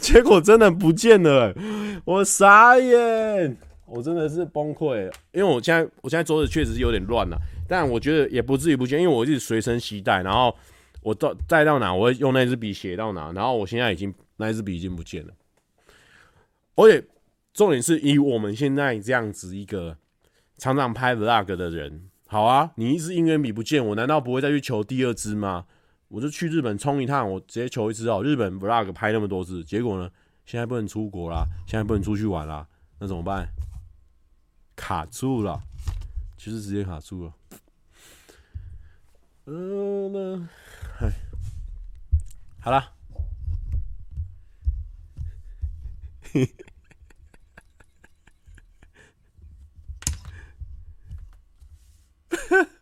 结果真的不见了，我傻眼，我真的是崩溃。因为我现在，我现在桌子确实是有点乱了，但我觉得也不至于不见，因为我一直随身携带。然后我到带到哪，我会用那支笔写到哪，然后我现在已经那支笔已经不见了。而且重点是以我们现在这样子一个常常拍 vlog 的人，好啊，你一支音源笔不见，我难道不会再去求第二支吗？我就去日本冲一趟，我直接求一次哦。日本 vlog 拍那么多次，结果呢，现在不能出国啦，现在不能出去玩啦，那怎么办？卡住了，其实直接卡住了。嗯，那，嗨，好了。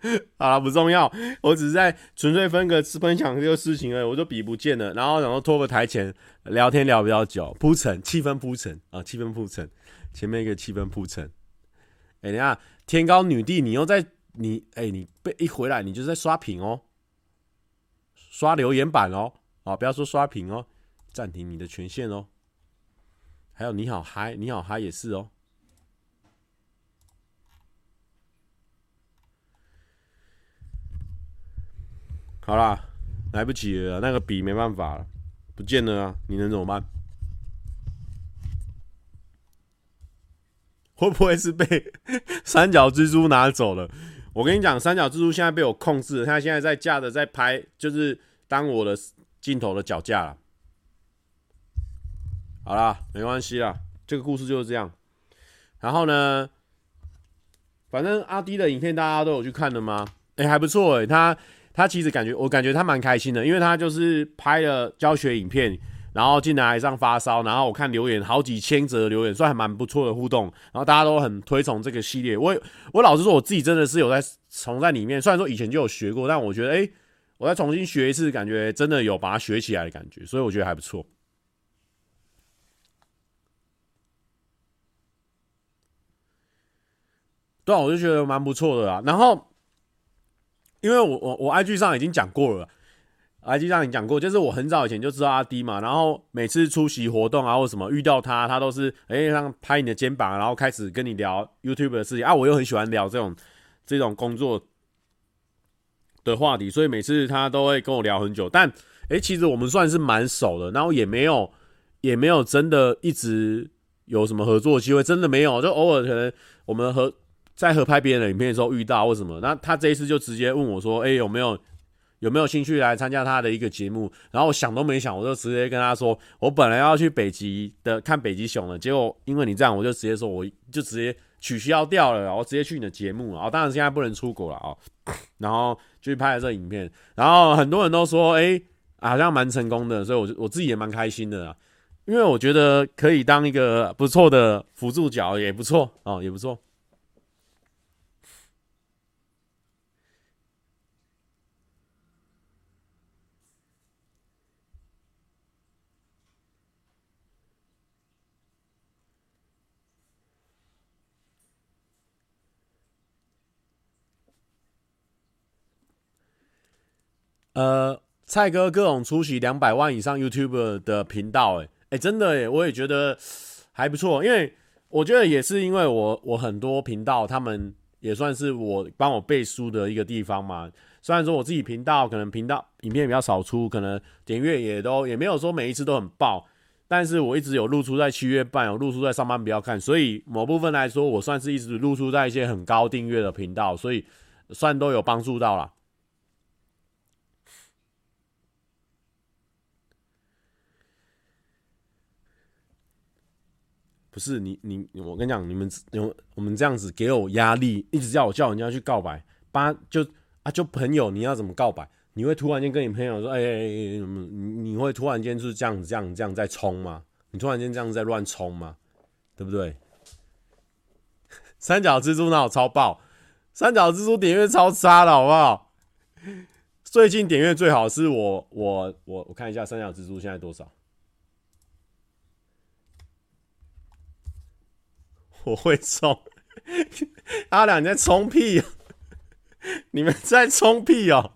好了，不重要，我只是在纯粹分个分享这个事情而已。我就笔不见了，然后然后拖个台前聊天聊比较久，铺陈气氛铺陈啊，气氛铺陈，前面一个气氛铺陈。哎、欸，等下，天高女帝，你又在你哎、你被一回来你就在刷屏哦，刷留言板哦，啊，不要说刷屏哦，暂停你的权限哦。还有你好嗨，你好嗨也是哦。好啦，来不及了，那个笔没办法了，不见了啊！你能怎么办？会不会是被 三角蜘蛛拿走了？我跟你讲，三角蜘蛛现在被我控制了，它现在在架着在拍，就是当我的镜头的脚架了。好啦，没关系啦，这个故事就是这样。然后呢，反正阿迪的影片大家都有去看的吗？哎、欸，还不错哎、欸，他。他其实感觉，我感觉他蛮开心的，因为他就是拍了教学影片，然后进来上发烧，然后我看留言好几千则留言，算还蛮不错的互动，然后大家都很推崇这个系列。我我老实说，我自己真的是有在从在里面，虽然说以前就有学过，但我觉得，哎，我再重新学一次，感觉真的有把它学起来的感觉，所以我觉得还不错。对啊，我就觉得蛮不错的啦，然后。因为我我我 IG 上已经讲过了，IG 上已经讲过，就是我很早以前就知道阿滴嘛，然后每次出席活动啊或什么遇到他，他都是哎让拍你的肩膀，然后开始跟你聊 YouTube 的事情啊，我又很喜欢聊这种这种工作的话题，所以每次他都会跟我聊很久。但哎，其实我们算是蛮熟的，然后也没有也没有真的一直有什么合作机会，真的没有，就偶尔可能我们合。在合拍别人的影片的时候遇到或什么，那他这一次就直接问我说：“哎、有没有有没有兴趣来参加他的一个节目？”然后我想都没想，我就直接跟他说：“我本来要去北极的看北极熊的，结果因为你这样，我就直接说我就直接取消掉了，然后直接去你的节目了。”哦，当然现在不能出国了啊，然后就去拍了这影片，然后很多人都说：“哎、好像蛮成功的。”所以我就我自己也蛮开心的，因为我觉得可以当一个不错的辅助角也不错哦，也不错。呃，蔡哥各种出席两百万以上 YouTube 的频道，哎，哎，真的哎，我也觉得还不错，因为我觉得也是因为我我很多频道，他们也算是我帮我背书的一个地方嘛。虽然说我自己频道可能频道影片比较少出，可能点阅也都也没有说每一次都很爆，但是我一直有露出在七月半，有露出在上班不要看，所以某部分来说，我算是一直露出在一些很高订阅的频道，所以算都有帮助到啦。不是你你我跟你讲，你们有我们这样子给我压力，一直叫我叫人家去告白，八就啊就朋友，你要怎么告白？你会突然间跟你朋友说，哎哎哎，你你会突然间就是这样子这样这样在冲吗？你突然间这样子在乱冲吗？对不对？三角蜘蛛脑超爆，三角蜘蛛点阅超差的好不好？最近点阅最好是我我我我看一下三角蜘蛛现在多少。我会冲，阿两你在冲屁喔？你们在冲屁喔？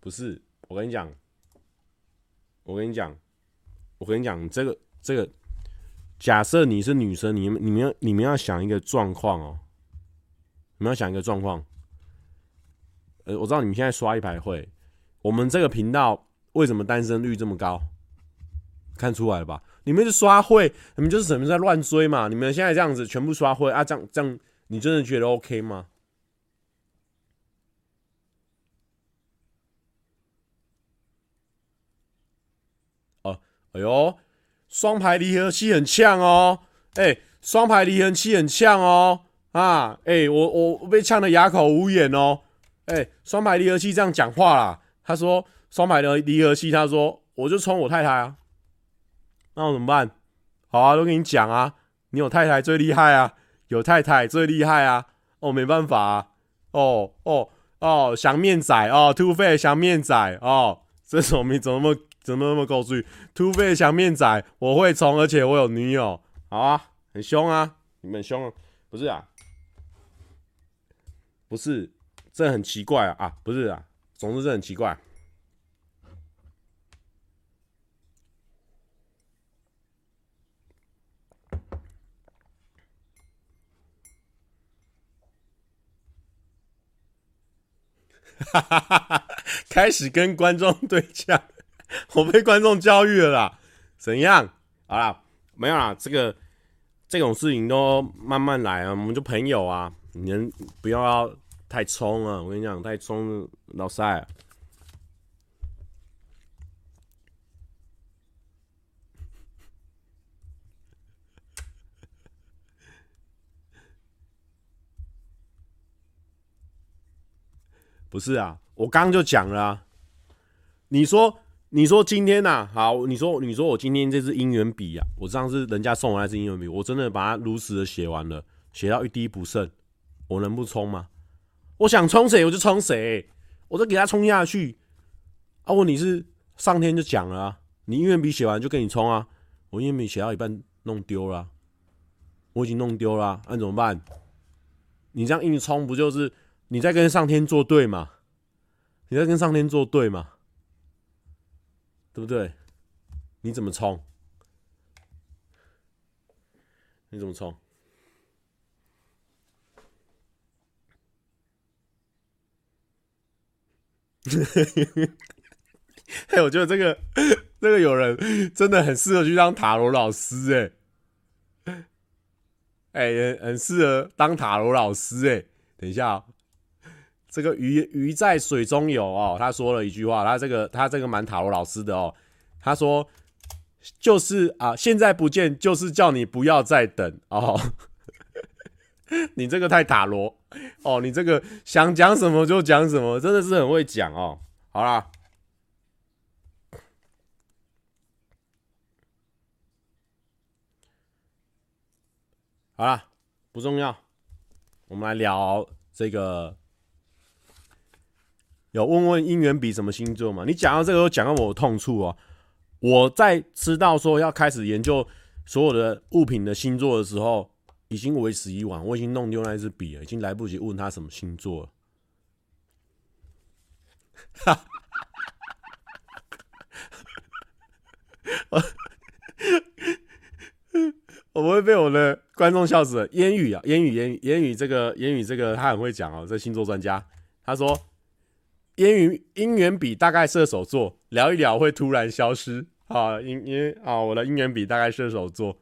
不是，我跟你讲，我跟你讲，我跟你讲，这个这个，假设你是女生，你们你们要你们要想一个状况哦。你们要想一个状况，呃，我知道你们现在刷一排会，我们这个频道为什么单身率这么高？看出来了吧？你们是刷会，你们就是什么在乱追嘛？你们现在这样子全部刷会啊？这样这样，你真的觉得 OK 吗？哦，哎呦，双排离合器很呛哦，哎、欸，双排离合器很呛哦，啊，哎、我我被呛得哑口无言哦，哎、欸，双排离合器这样讲话啦，他说双排的离合器，他说我就冲我太太啊。那我怎么办？好啊，都跟你讲啊，你有太太最厉害啊，有太太最厉害啊。哦，没办法啊。哦哦哦，想面仔哦，Two Face 想面仔哦，这什么名？怎么那么怎么那么够注 Two Face 想面仔，我会冲，而且我有女友。好啊，很凶啊，你们凶啊？不是啊，不是，这很奇怪啊啊，不是啊，总之这很奇怪。开始跟观众对呛，我被观众教育了啦。怎样？好啦，没有啦，这个这种事情都慢慢来啊。我们就朋友啊，你不要，太冲啊！我跟你讲，太冲老塞。不是啊，我刚刚就讲了啊。你说，你说今天呐、好，你说，你说我今天这支姻缘笔啊，我上次人家送我那支姻缘笔，我真的把它如实的写完了，写到一滴不剩，我能不冲吗？我想冲谁我就冲谁，我就给他冲下去。啊，问题是上天就讲了啊，你姻缘笔写完就给你冲啊，我姻缘笔写到一半弄丢了，我已经弄丢了，那怎么办？你这样硬冲不就是？你在跟上天作对吗？你在跟上天作对吗？对不对？你怎么冲？你怎么冲？哎，我觉得这个这个有人真的很适合去当塔罗老师哎、欸，哎、欸，很适合当塔罗老师哎、等一下、这个鱼鱼在水中游哦，他说了一句话，他这个他这个蛮塔罗老师的哦，他说就是啊，现在不见就是叫你不要再等哦，你这个太塔罗哦，你这个想讲什么就讲什么，真的是很会讲哦。好啦，好啦，不重要，我们来聊这个。有问问姻缘笔什么星座吗？你讲到这个，又讲到我的痛处哦。我在知道说要开始研究所有的物品的星座的时候，已经为时已晚。我已经弄丢那支笔了，已经来不及问他什么星座了。哈，我不会被我的观众笑死了。烟雨啊，烟雨，烟雨，烟雨，这个烟雨，这个他很会讲哦。这星座专家，他说。姻缘姻缘笔大概射手座，聊一聊会突然消失。啊，因因为啊，我的姻缘笔大概射手座。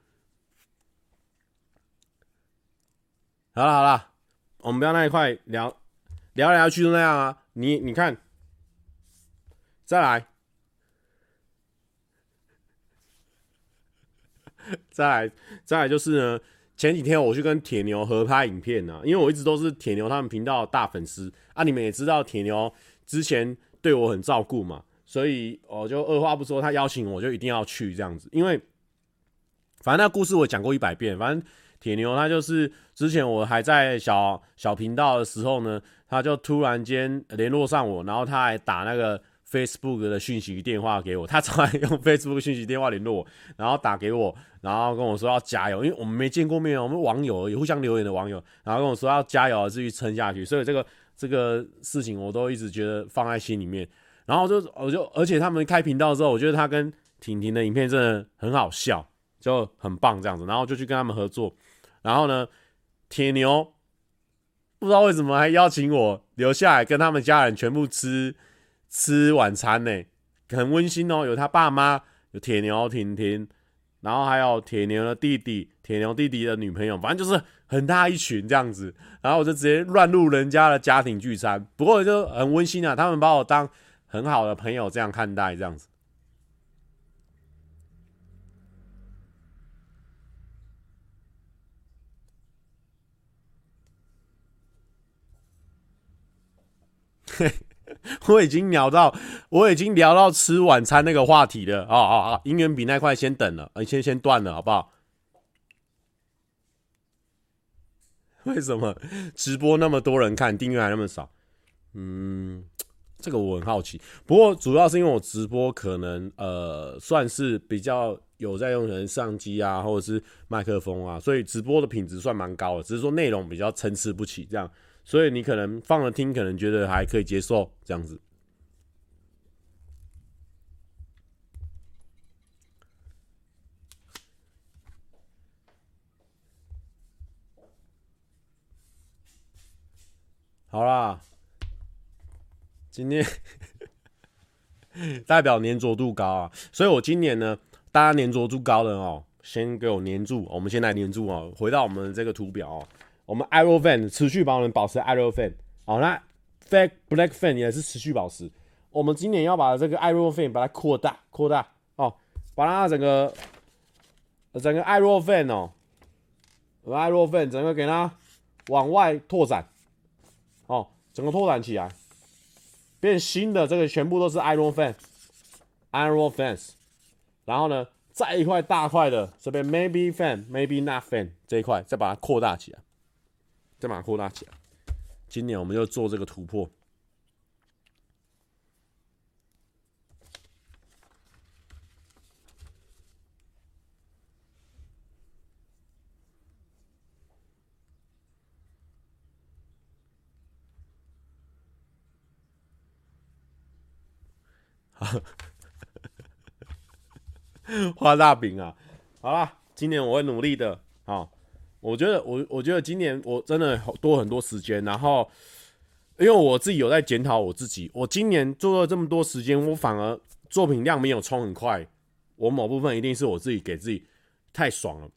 好了好了，我们不要那一块聊聊来聊去都那样啊。你你看，再来，再来再来就是呢，前几天我去跟铁牛合拍影片呢，因为我一直都是铁牛他们频道的大粉丝啊。你们也知道铁牛。之前对我很照顾嘛，所以我就二话不说，他邀请我就一定要去这样子。因为反正那故事我讲过一百遍，反正铁牛他就是之前我还在小小频道的时候呢，他就突然间联络上我，然后他还打那个 Facebook 的讯息电话给我，他从来用 Facebook 讯息电话联络我，然后打给我，然后跟我说要加油，因为我们没见过面，我们网友也互相留言的网友，然后跟我说要加油，继续撑下去。所以这个。这个事情我都一直觉得放在心里面，然后就我就而且他们开频道之后，我觉得他跟婷婷的影片真的很好笑，就很棒这样子，然后就去跟他们合作，然后呢，铁牛不知道为什么还邀请我留下来跟他们家人全部吃吃晚餐呢，很温馨哦。有他爸妈，有铁牛婷婷，然后还有铁牛的弟弟，铁牛弟弟的女朋友，反正就是很大一群这样子。然后我就直接乱入人家的家庭聚餐，不过就很温馨啊。他们把我当很好的朋友这样看待，这样子。我已经聊到，我已经聊到吃晚餐那个话题了。哦哦哦，姻缘比那块先等了，先先断了，好不好？为什么直播那么多人看，订阅还那么少？嗯，这个我很好奇。不过主要是因为我直播可能呃算是比较有在用人相机啊，或者是麦克风啊，所以直播的品质算蛮高的，只是说内容比较参差不齐这样。所以你可能放了听，可能觉得还可以接受这样子。好啦，今天 代表粘着度高啊，所以我今年呢，大家粘着度高的哦，先给我粘住，我们先来粘住哦，回到我们这个图表哦。我们 Aerovent 持续帮我们保持 Aerovent 好，那 Fake Black Fan 也是持续保持。我们今年要把这个 Aerovent 把它扩大扩大哦，把它整个整个 Aerovent 哦，Aerovent 整个给它往外拓展哦，整个拓展起来，变新的这个全部都是 Aerovent Aerovent 然后呢，再一块大块的这边 Maybe Fan Maybe Not Fan 这一块再把它扩大起来。再把它扩大起来。今年我们就做这个突破。画大饼啊！好了，今年我会努力的。好。我觉得我我觉得今年我真的多很多时间，然后因为我自己有在检讨我自己，我今年做了这么多时间，我反而作品量没有冲很快，我某部分一定是我自己给自己太爽了。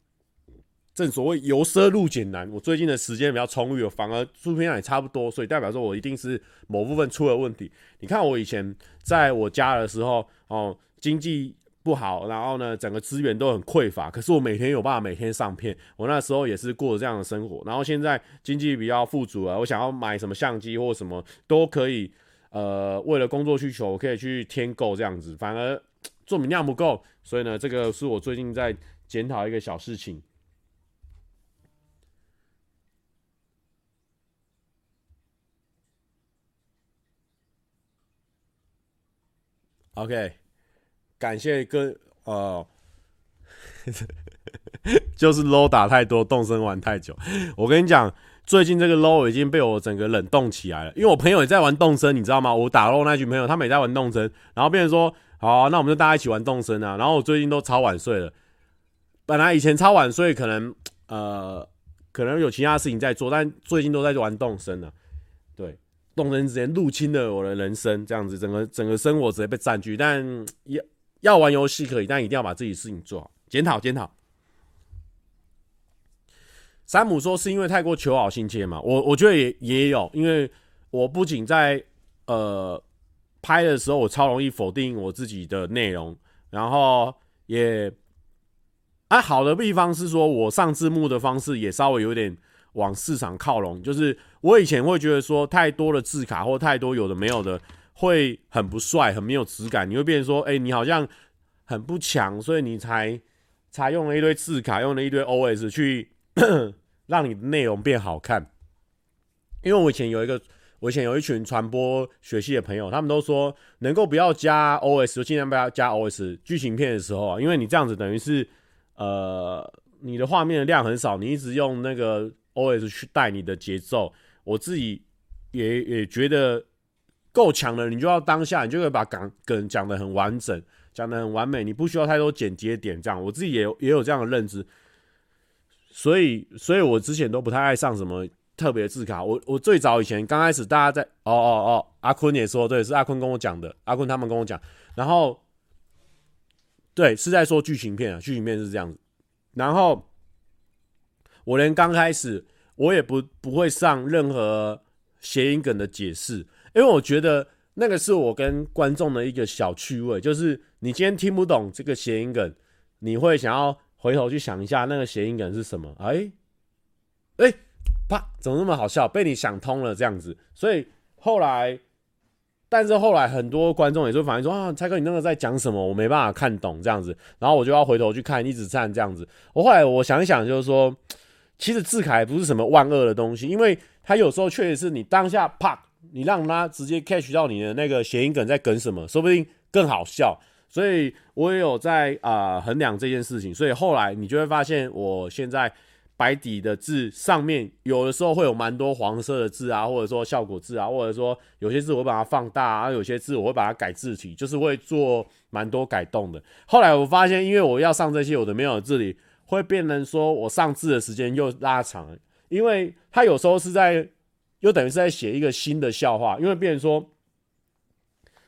正所谓由奢入俭难，我最近的时间比较充裕，反而出片量也差不多，所以代表说我一定是某部分出了问题。你看我以前在我家的时候，哦，经济。不好，然后呢，整个资源都很匮乏。可是我每天有办法每天上片，我那时候也是过这样的生活。然后现在经济比较富足了，我想要买什么相机或什么都可以。呃，为了工作需求，可以去添购这样子。反而作品量不够，所以呢，这个是我最近在检讨一个小事情。OK。感谢各呃，就是 low 打太多，动森玩太久。我跟你讲，最近这个 low 已经被我整个冷冻起来了。因为我朋友也在玩动森，你知道吗？我打 low 那群朋友，他们也在玩动森，然后变成说，好，那我们就大家一起玩动森啊。然后我最近都超晚睡了，本来以前超晚睡，可能呃，可能有其他事情在做，但最近都在玩动森了。对，动森直接入侵了我的人生，这样子，整个整个生活直接被占据，但也。要玩游戏可以，但一定要把自己事情做好。检讨检讨。山姆说是因为太过求好心切嘛？我我觉得也也有，因为我不仅在呃拍的时候，我超容易否定我自己的内容，然后也啊好的地方是说我上字幕的方式也稍微有点往市场靠拢，就是我以前会觉得说太多的字卡或太多有的没有的。会很不帅，很没有质感。你会变成说，哎、你好像很不强，所以你才才用了一堆字卡，用了一堆 OS 去 让你的内容变好看。因为我以前有一个，我以前有一群传播学系的朋友，他们都说能够不要加 OS，就尽量不要加 OS。剧情片的时候啊，因为你这样子等于是，呃，你的画面的量很少，你一直用那个 OS 去带你的节奏。我自己也也觉得。够强了，你就要当下，你就会把梗梗讲得很完整，讲得很完美，你不需要太多剪接点。这样，我自己也有也有这样的认知，所以，所以我之前都不太爱上什么 特别字卡。我我最早以前刚开始，大家在哦哦哦，阿坤也说对，是阿坤跟我讲的，阿坤他们跟我讲，然后对，是在说剧情片啊，剧情片是这样子。然后我连刚开始我也不不会上任何谐音梗的解释，因为我觉得那个是我跟观众的一个小趣味，就是你今天听不懂这个谐音梗，你会想要回头去想一下那个谐音梗是什么？哎哎，啪，怎么那么好笑？被你想通了这样子，所以后来，但是后来很多观众也就反映说啊，蔡哥你那个在讲什么？我没办法看懂这样子，然后我就要回头去看，一直看这样子。我后来我想一想，就是说。其实字卡也不是什么万恶的东西，因为它有时候确实是你当下啪，你让他直接 catch 到你的那个谐音梗在梗什么，说不定更好笑。所以我也有在啊、衡量这件事情。所以后来你就会发现，我现在白底的字上面有的时候会有蛮多黄色的字啊，或者说效果字啊，或者说有些字我会把它放大啊，有些字我会把它改字体，就是会做蛮多改动的。后来我发现，因为我要上这些有的没有的字里。会变成说，我上字的时间又拉长，因为他有时候是在，又等于是在写一个新的笑话，因为变成说，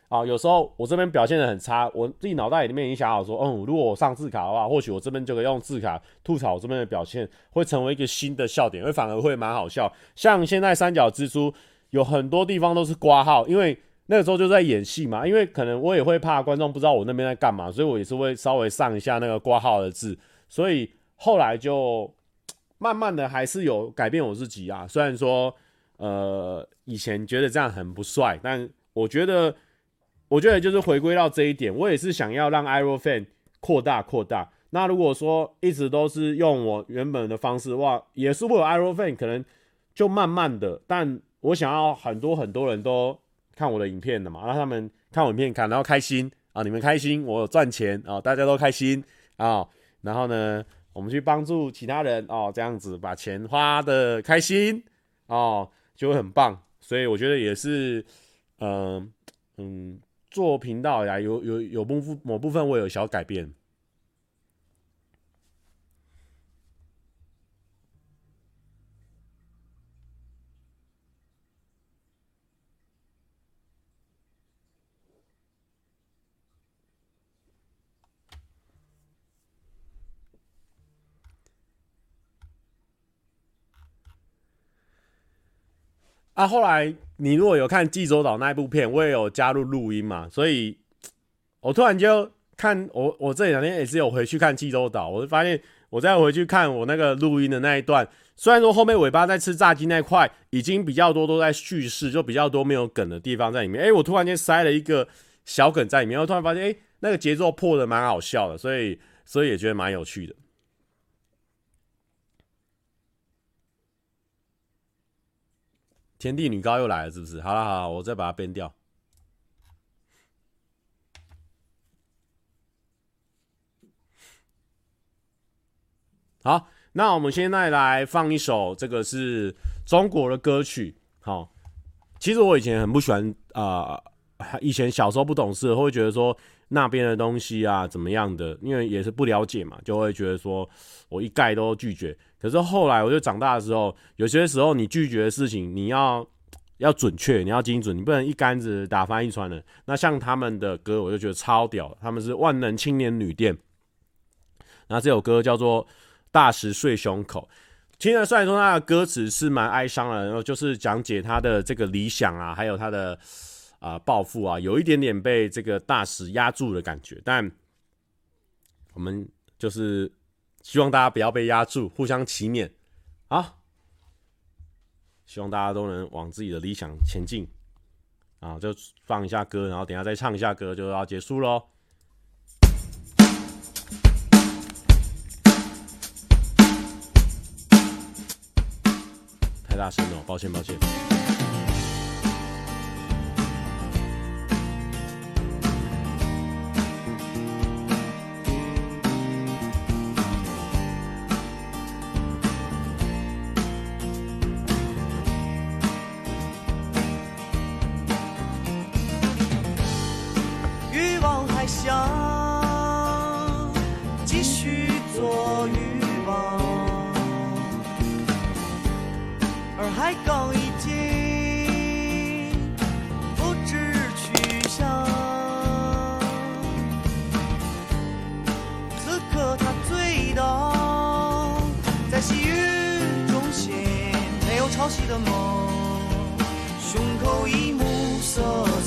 啊，有时候我这边表现的很差，我自己脑袋里面已经想好说，嗯，如果我上字卡的话，或许我这边就可以用字卡吐槽我这边的表现，会成为一个新的笑点，会反而会蛮好笑。像现在三角蜘蛛有很多地方都是挂号，因为那个时候就在演戏嘛，因为可能我也会怕观众不知道我那边在干嘛，所以我也是会稍微上一下那个挂号的字。所以后来就 慢慢的还是有改变我自己啊，虽然说呃以前觉得这样很不帅，但我觉得我觉得就是回归到这一点，我也是想要让 Ironfan 扩大扩大。那如果说一直都是用我原本的方式的话，也是会有 Ironfan 可能就慢慢的，但我想要很多很多人都看我的影片的嘛，让他们看我影片看然后开心啊，你们开心，我赚钱啊，大家都开心啊。然后呢，我们去帮助其他人哦，这样子把钱花得开心哦，就会很棒。所以我觉得也是，嗯、嗯，做频道呀，有有有部分某部分我有小改变。啊，后来你如果有看济州岛那一部片，我也有加入录音嘛，所以我突然就看我我这两天也是有回去看济州岛，我就发现我再回去看我那个录音的那一段，虽然说后面尾巴在吃炸鸡那块已经比较多都在叙事，就比较多没有梗的地方在里面，哎，我突然间塞了一个小梗在里面，我突然发现哎，那个节奏破的蛮好笑的，所以所以也觉得蛮有趣的。天地女高又来了，是不是？好了好了，我再把它编掉。好，那我们现在来放一首，这个是中国的歌曲。好，其实我以前很不喜欢啊、以前小时候不懂事，会觉得说那边的东西啊怎么样的，因为也是不了解嘛，就会觉得说我一概都拒绝。可是后来，我就长大的时候，有些时候你拒绝的事情，你要要准确，你要精准，你不能一竿子打翻一船人。那像他们的歌，我就觉得超屌，他们是万能青年旅店。那这首歌叫做《大石碎胸口》。其实虽然说他的歌词是蛮哀伤的，然后就是讲解他的这个理想啊，还有他的啊抱负啊，有一点点被这个大石压住的感觉。但我们就是。希望大家不要被压住，互相祈勉。啊，希望大家都能往自己的理想前进。啊，就放一下歌，然后等下再唱一下歌，就要结束喽。太大声了，抱歉，抱歉。想继续做渔网，而海港已经不知去向。此刻他醉倒在细雨中，心没有潮汐的梦，胸口已暮色。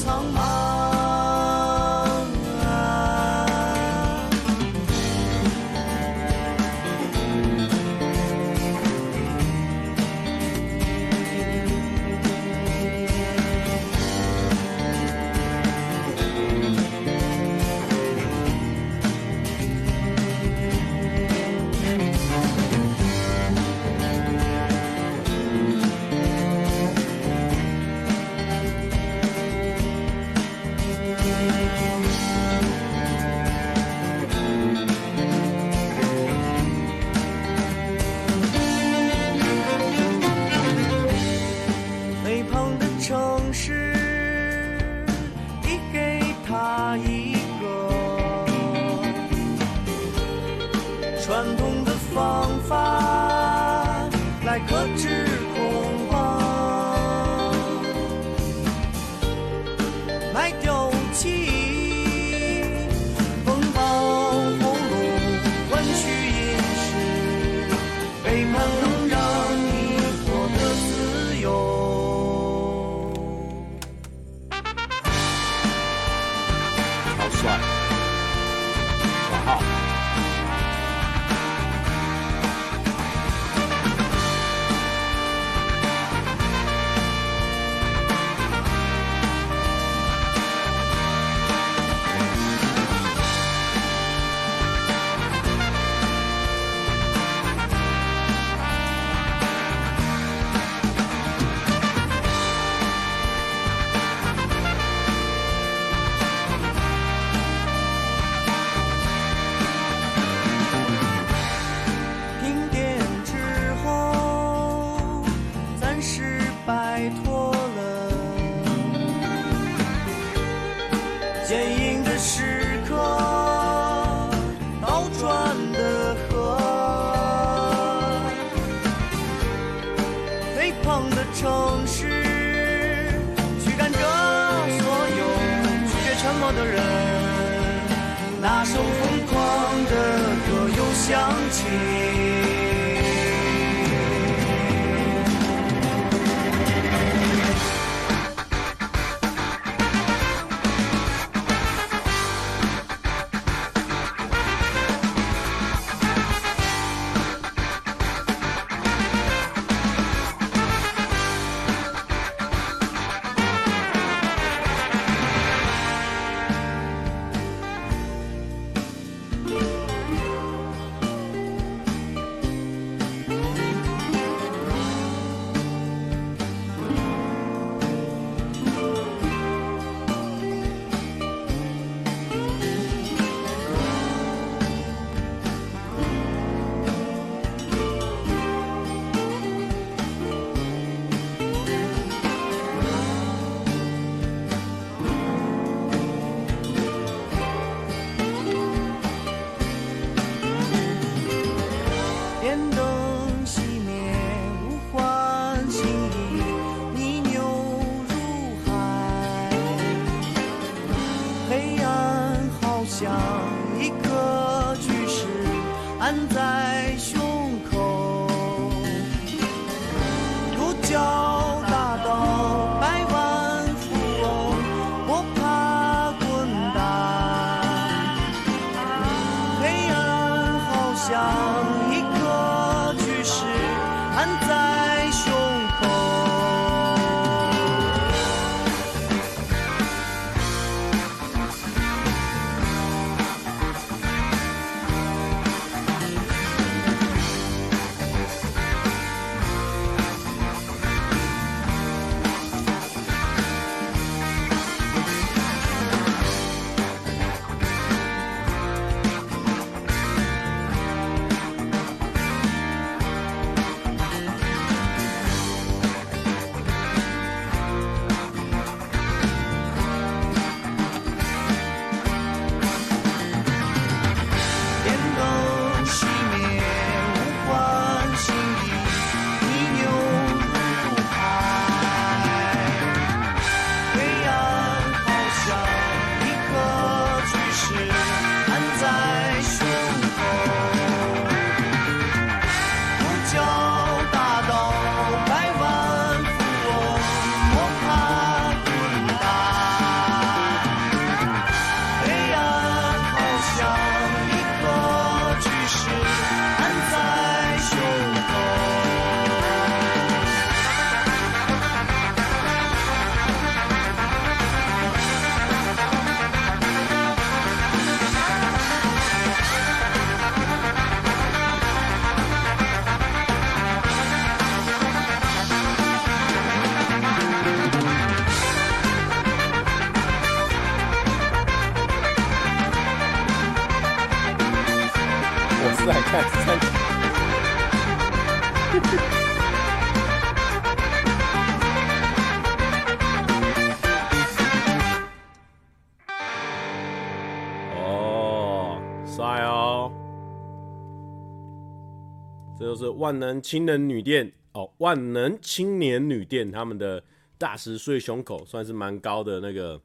万能青年旅店哦，万能青年旅店他们的大十岁胸口算是蛮高的那个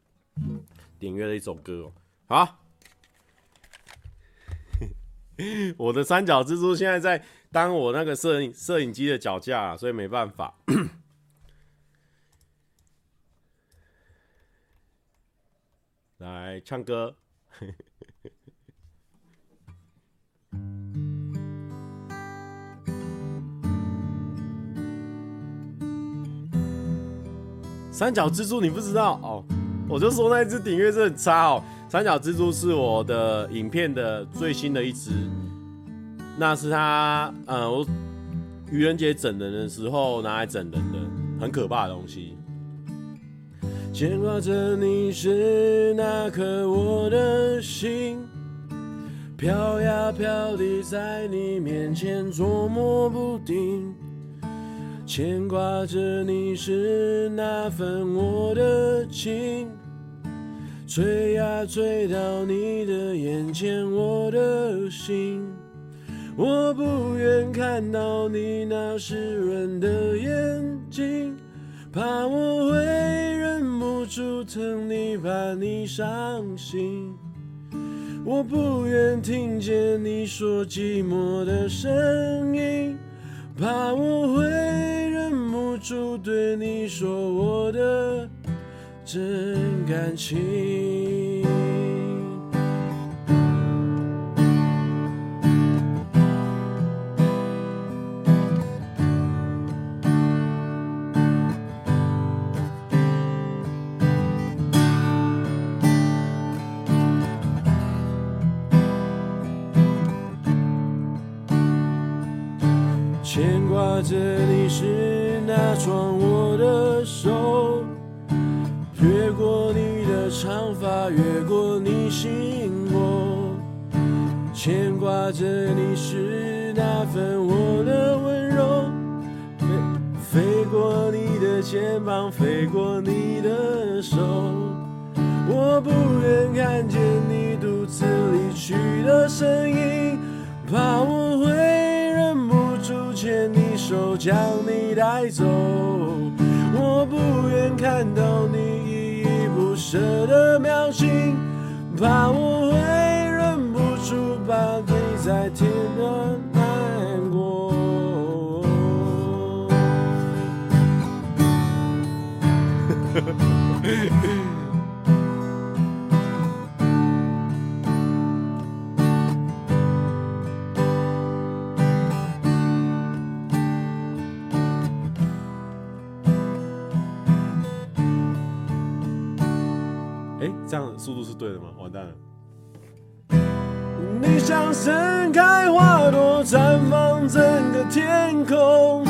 点阅的一首歌哦。好，我的三角蜘蛛现在在当我那个摄影摄影机的脚架，所以没办法。来唱歌。三角蜘蛛你不知道哦？我就说那一只顶月是很差哦。三角蜘蛛是我的影片的最新的一只，那是他呃，我愚人节整人的时候拿来整人的，很可怕的东西。牵挂着你是那颗我的心，飘呀飘的在你面前捉摸不定。牵挂着你是那份我的情，吹呀吹到你的眼前，我的心。我不愿看到你那湿润的眼睛，怕我会忍不住疼你，怕你伤心。我不愿听见你说寂寞的声音。怕我会忍不住对你说我的真感情。挂着你是那双我的手，越过你的长发，越过你心窝。牵挂着你是那份我的温柔，飞飞过你的肩膀，飞过你的手。我不愿看见你独自离去的身影，怕我会。手，将你带走。我不愿看到你依依不舍的表情，怕我会忍不住把你再添的这样速度是对的吗？完蛋了！你像盛开花朵，绽放整个天空，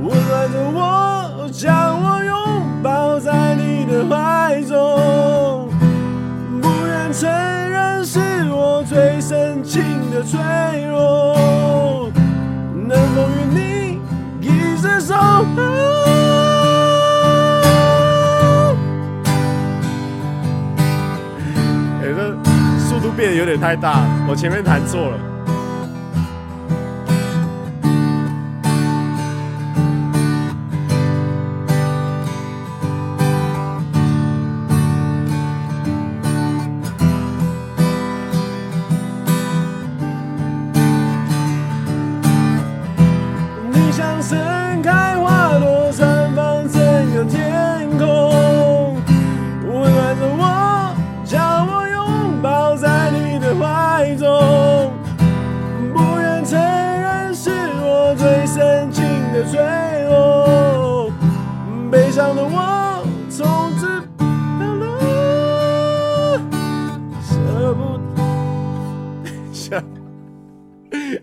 温暖着我，将我拥抱在你的怀中，不愿承认是我最深情的脆弱，能否与你一直守候？变得有点太大，我前面弹错了。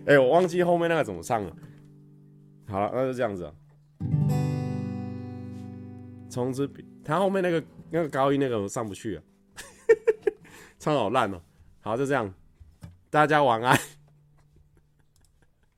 哎、我忘记后面那个怎么唱了。好了，那就这样子啊。从此，他后面那个那个高音那个我上不去啊，唱好烂哦。好，就这样，大家晚安。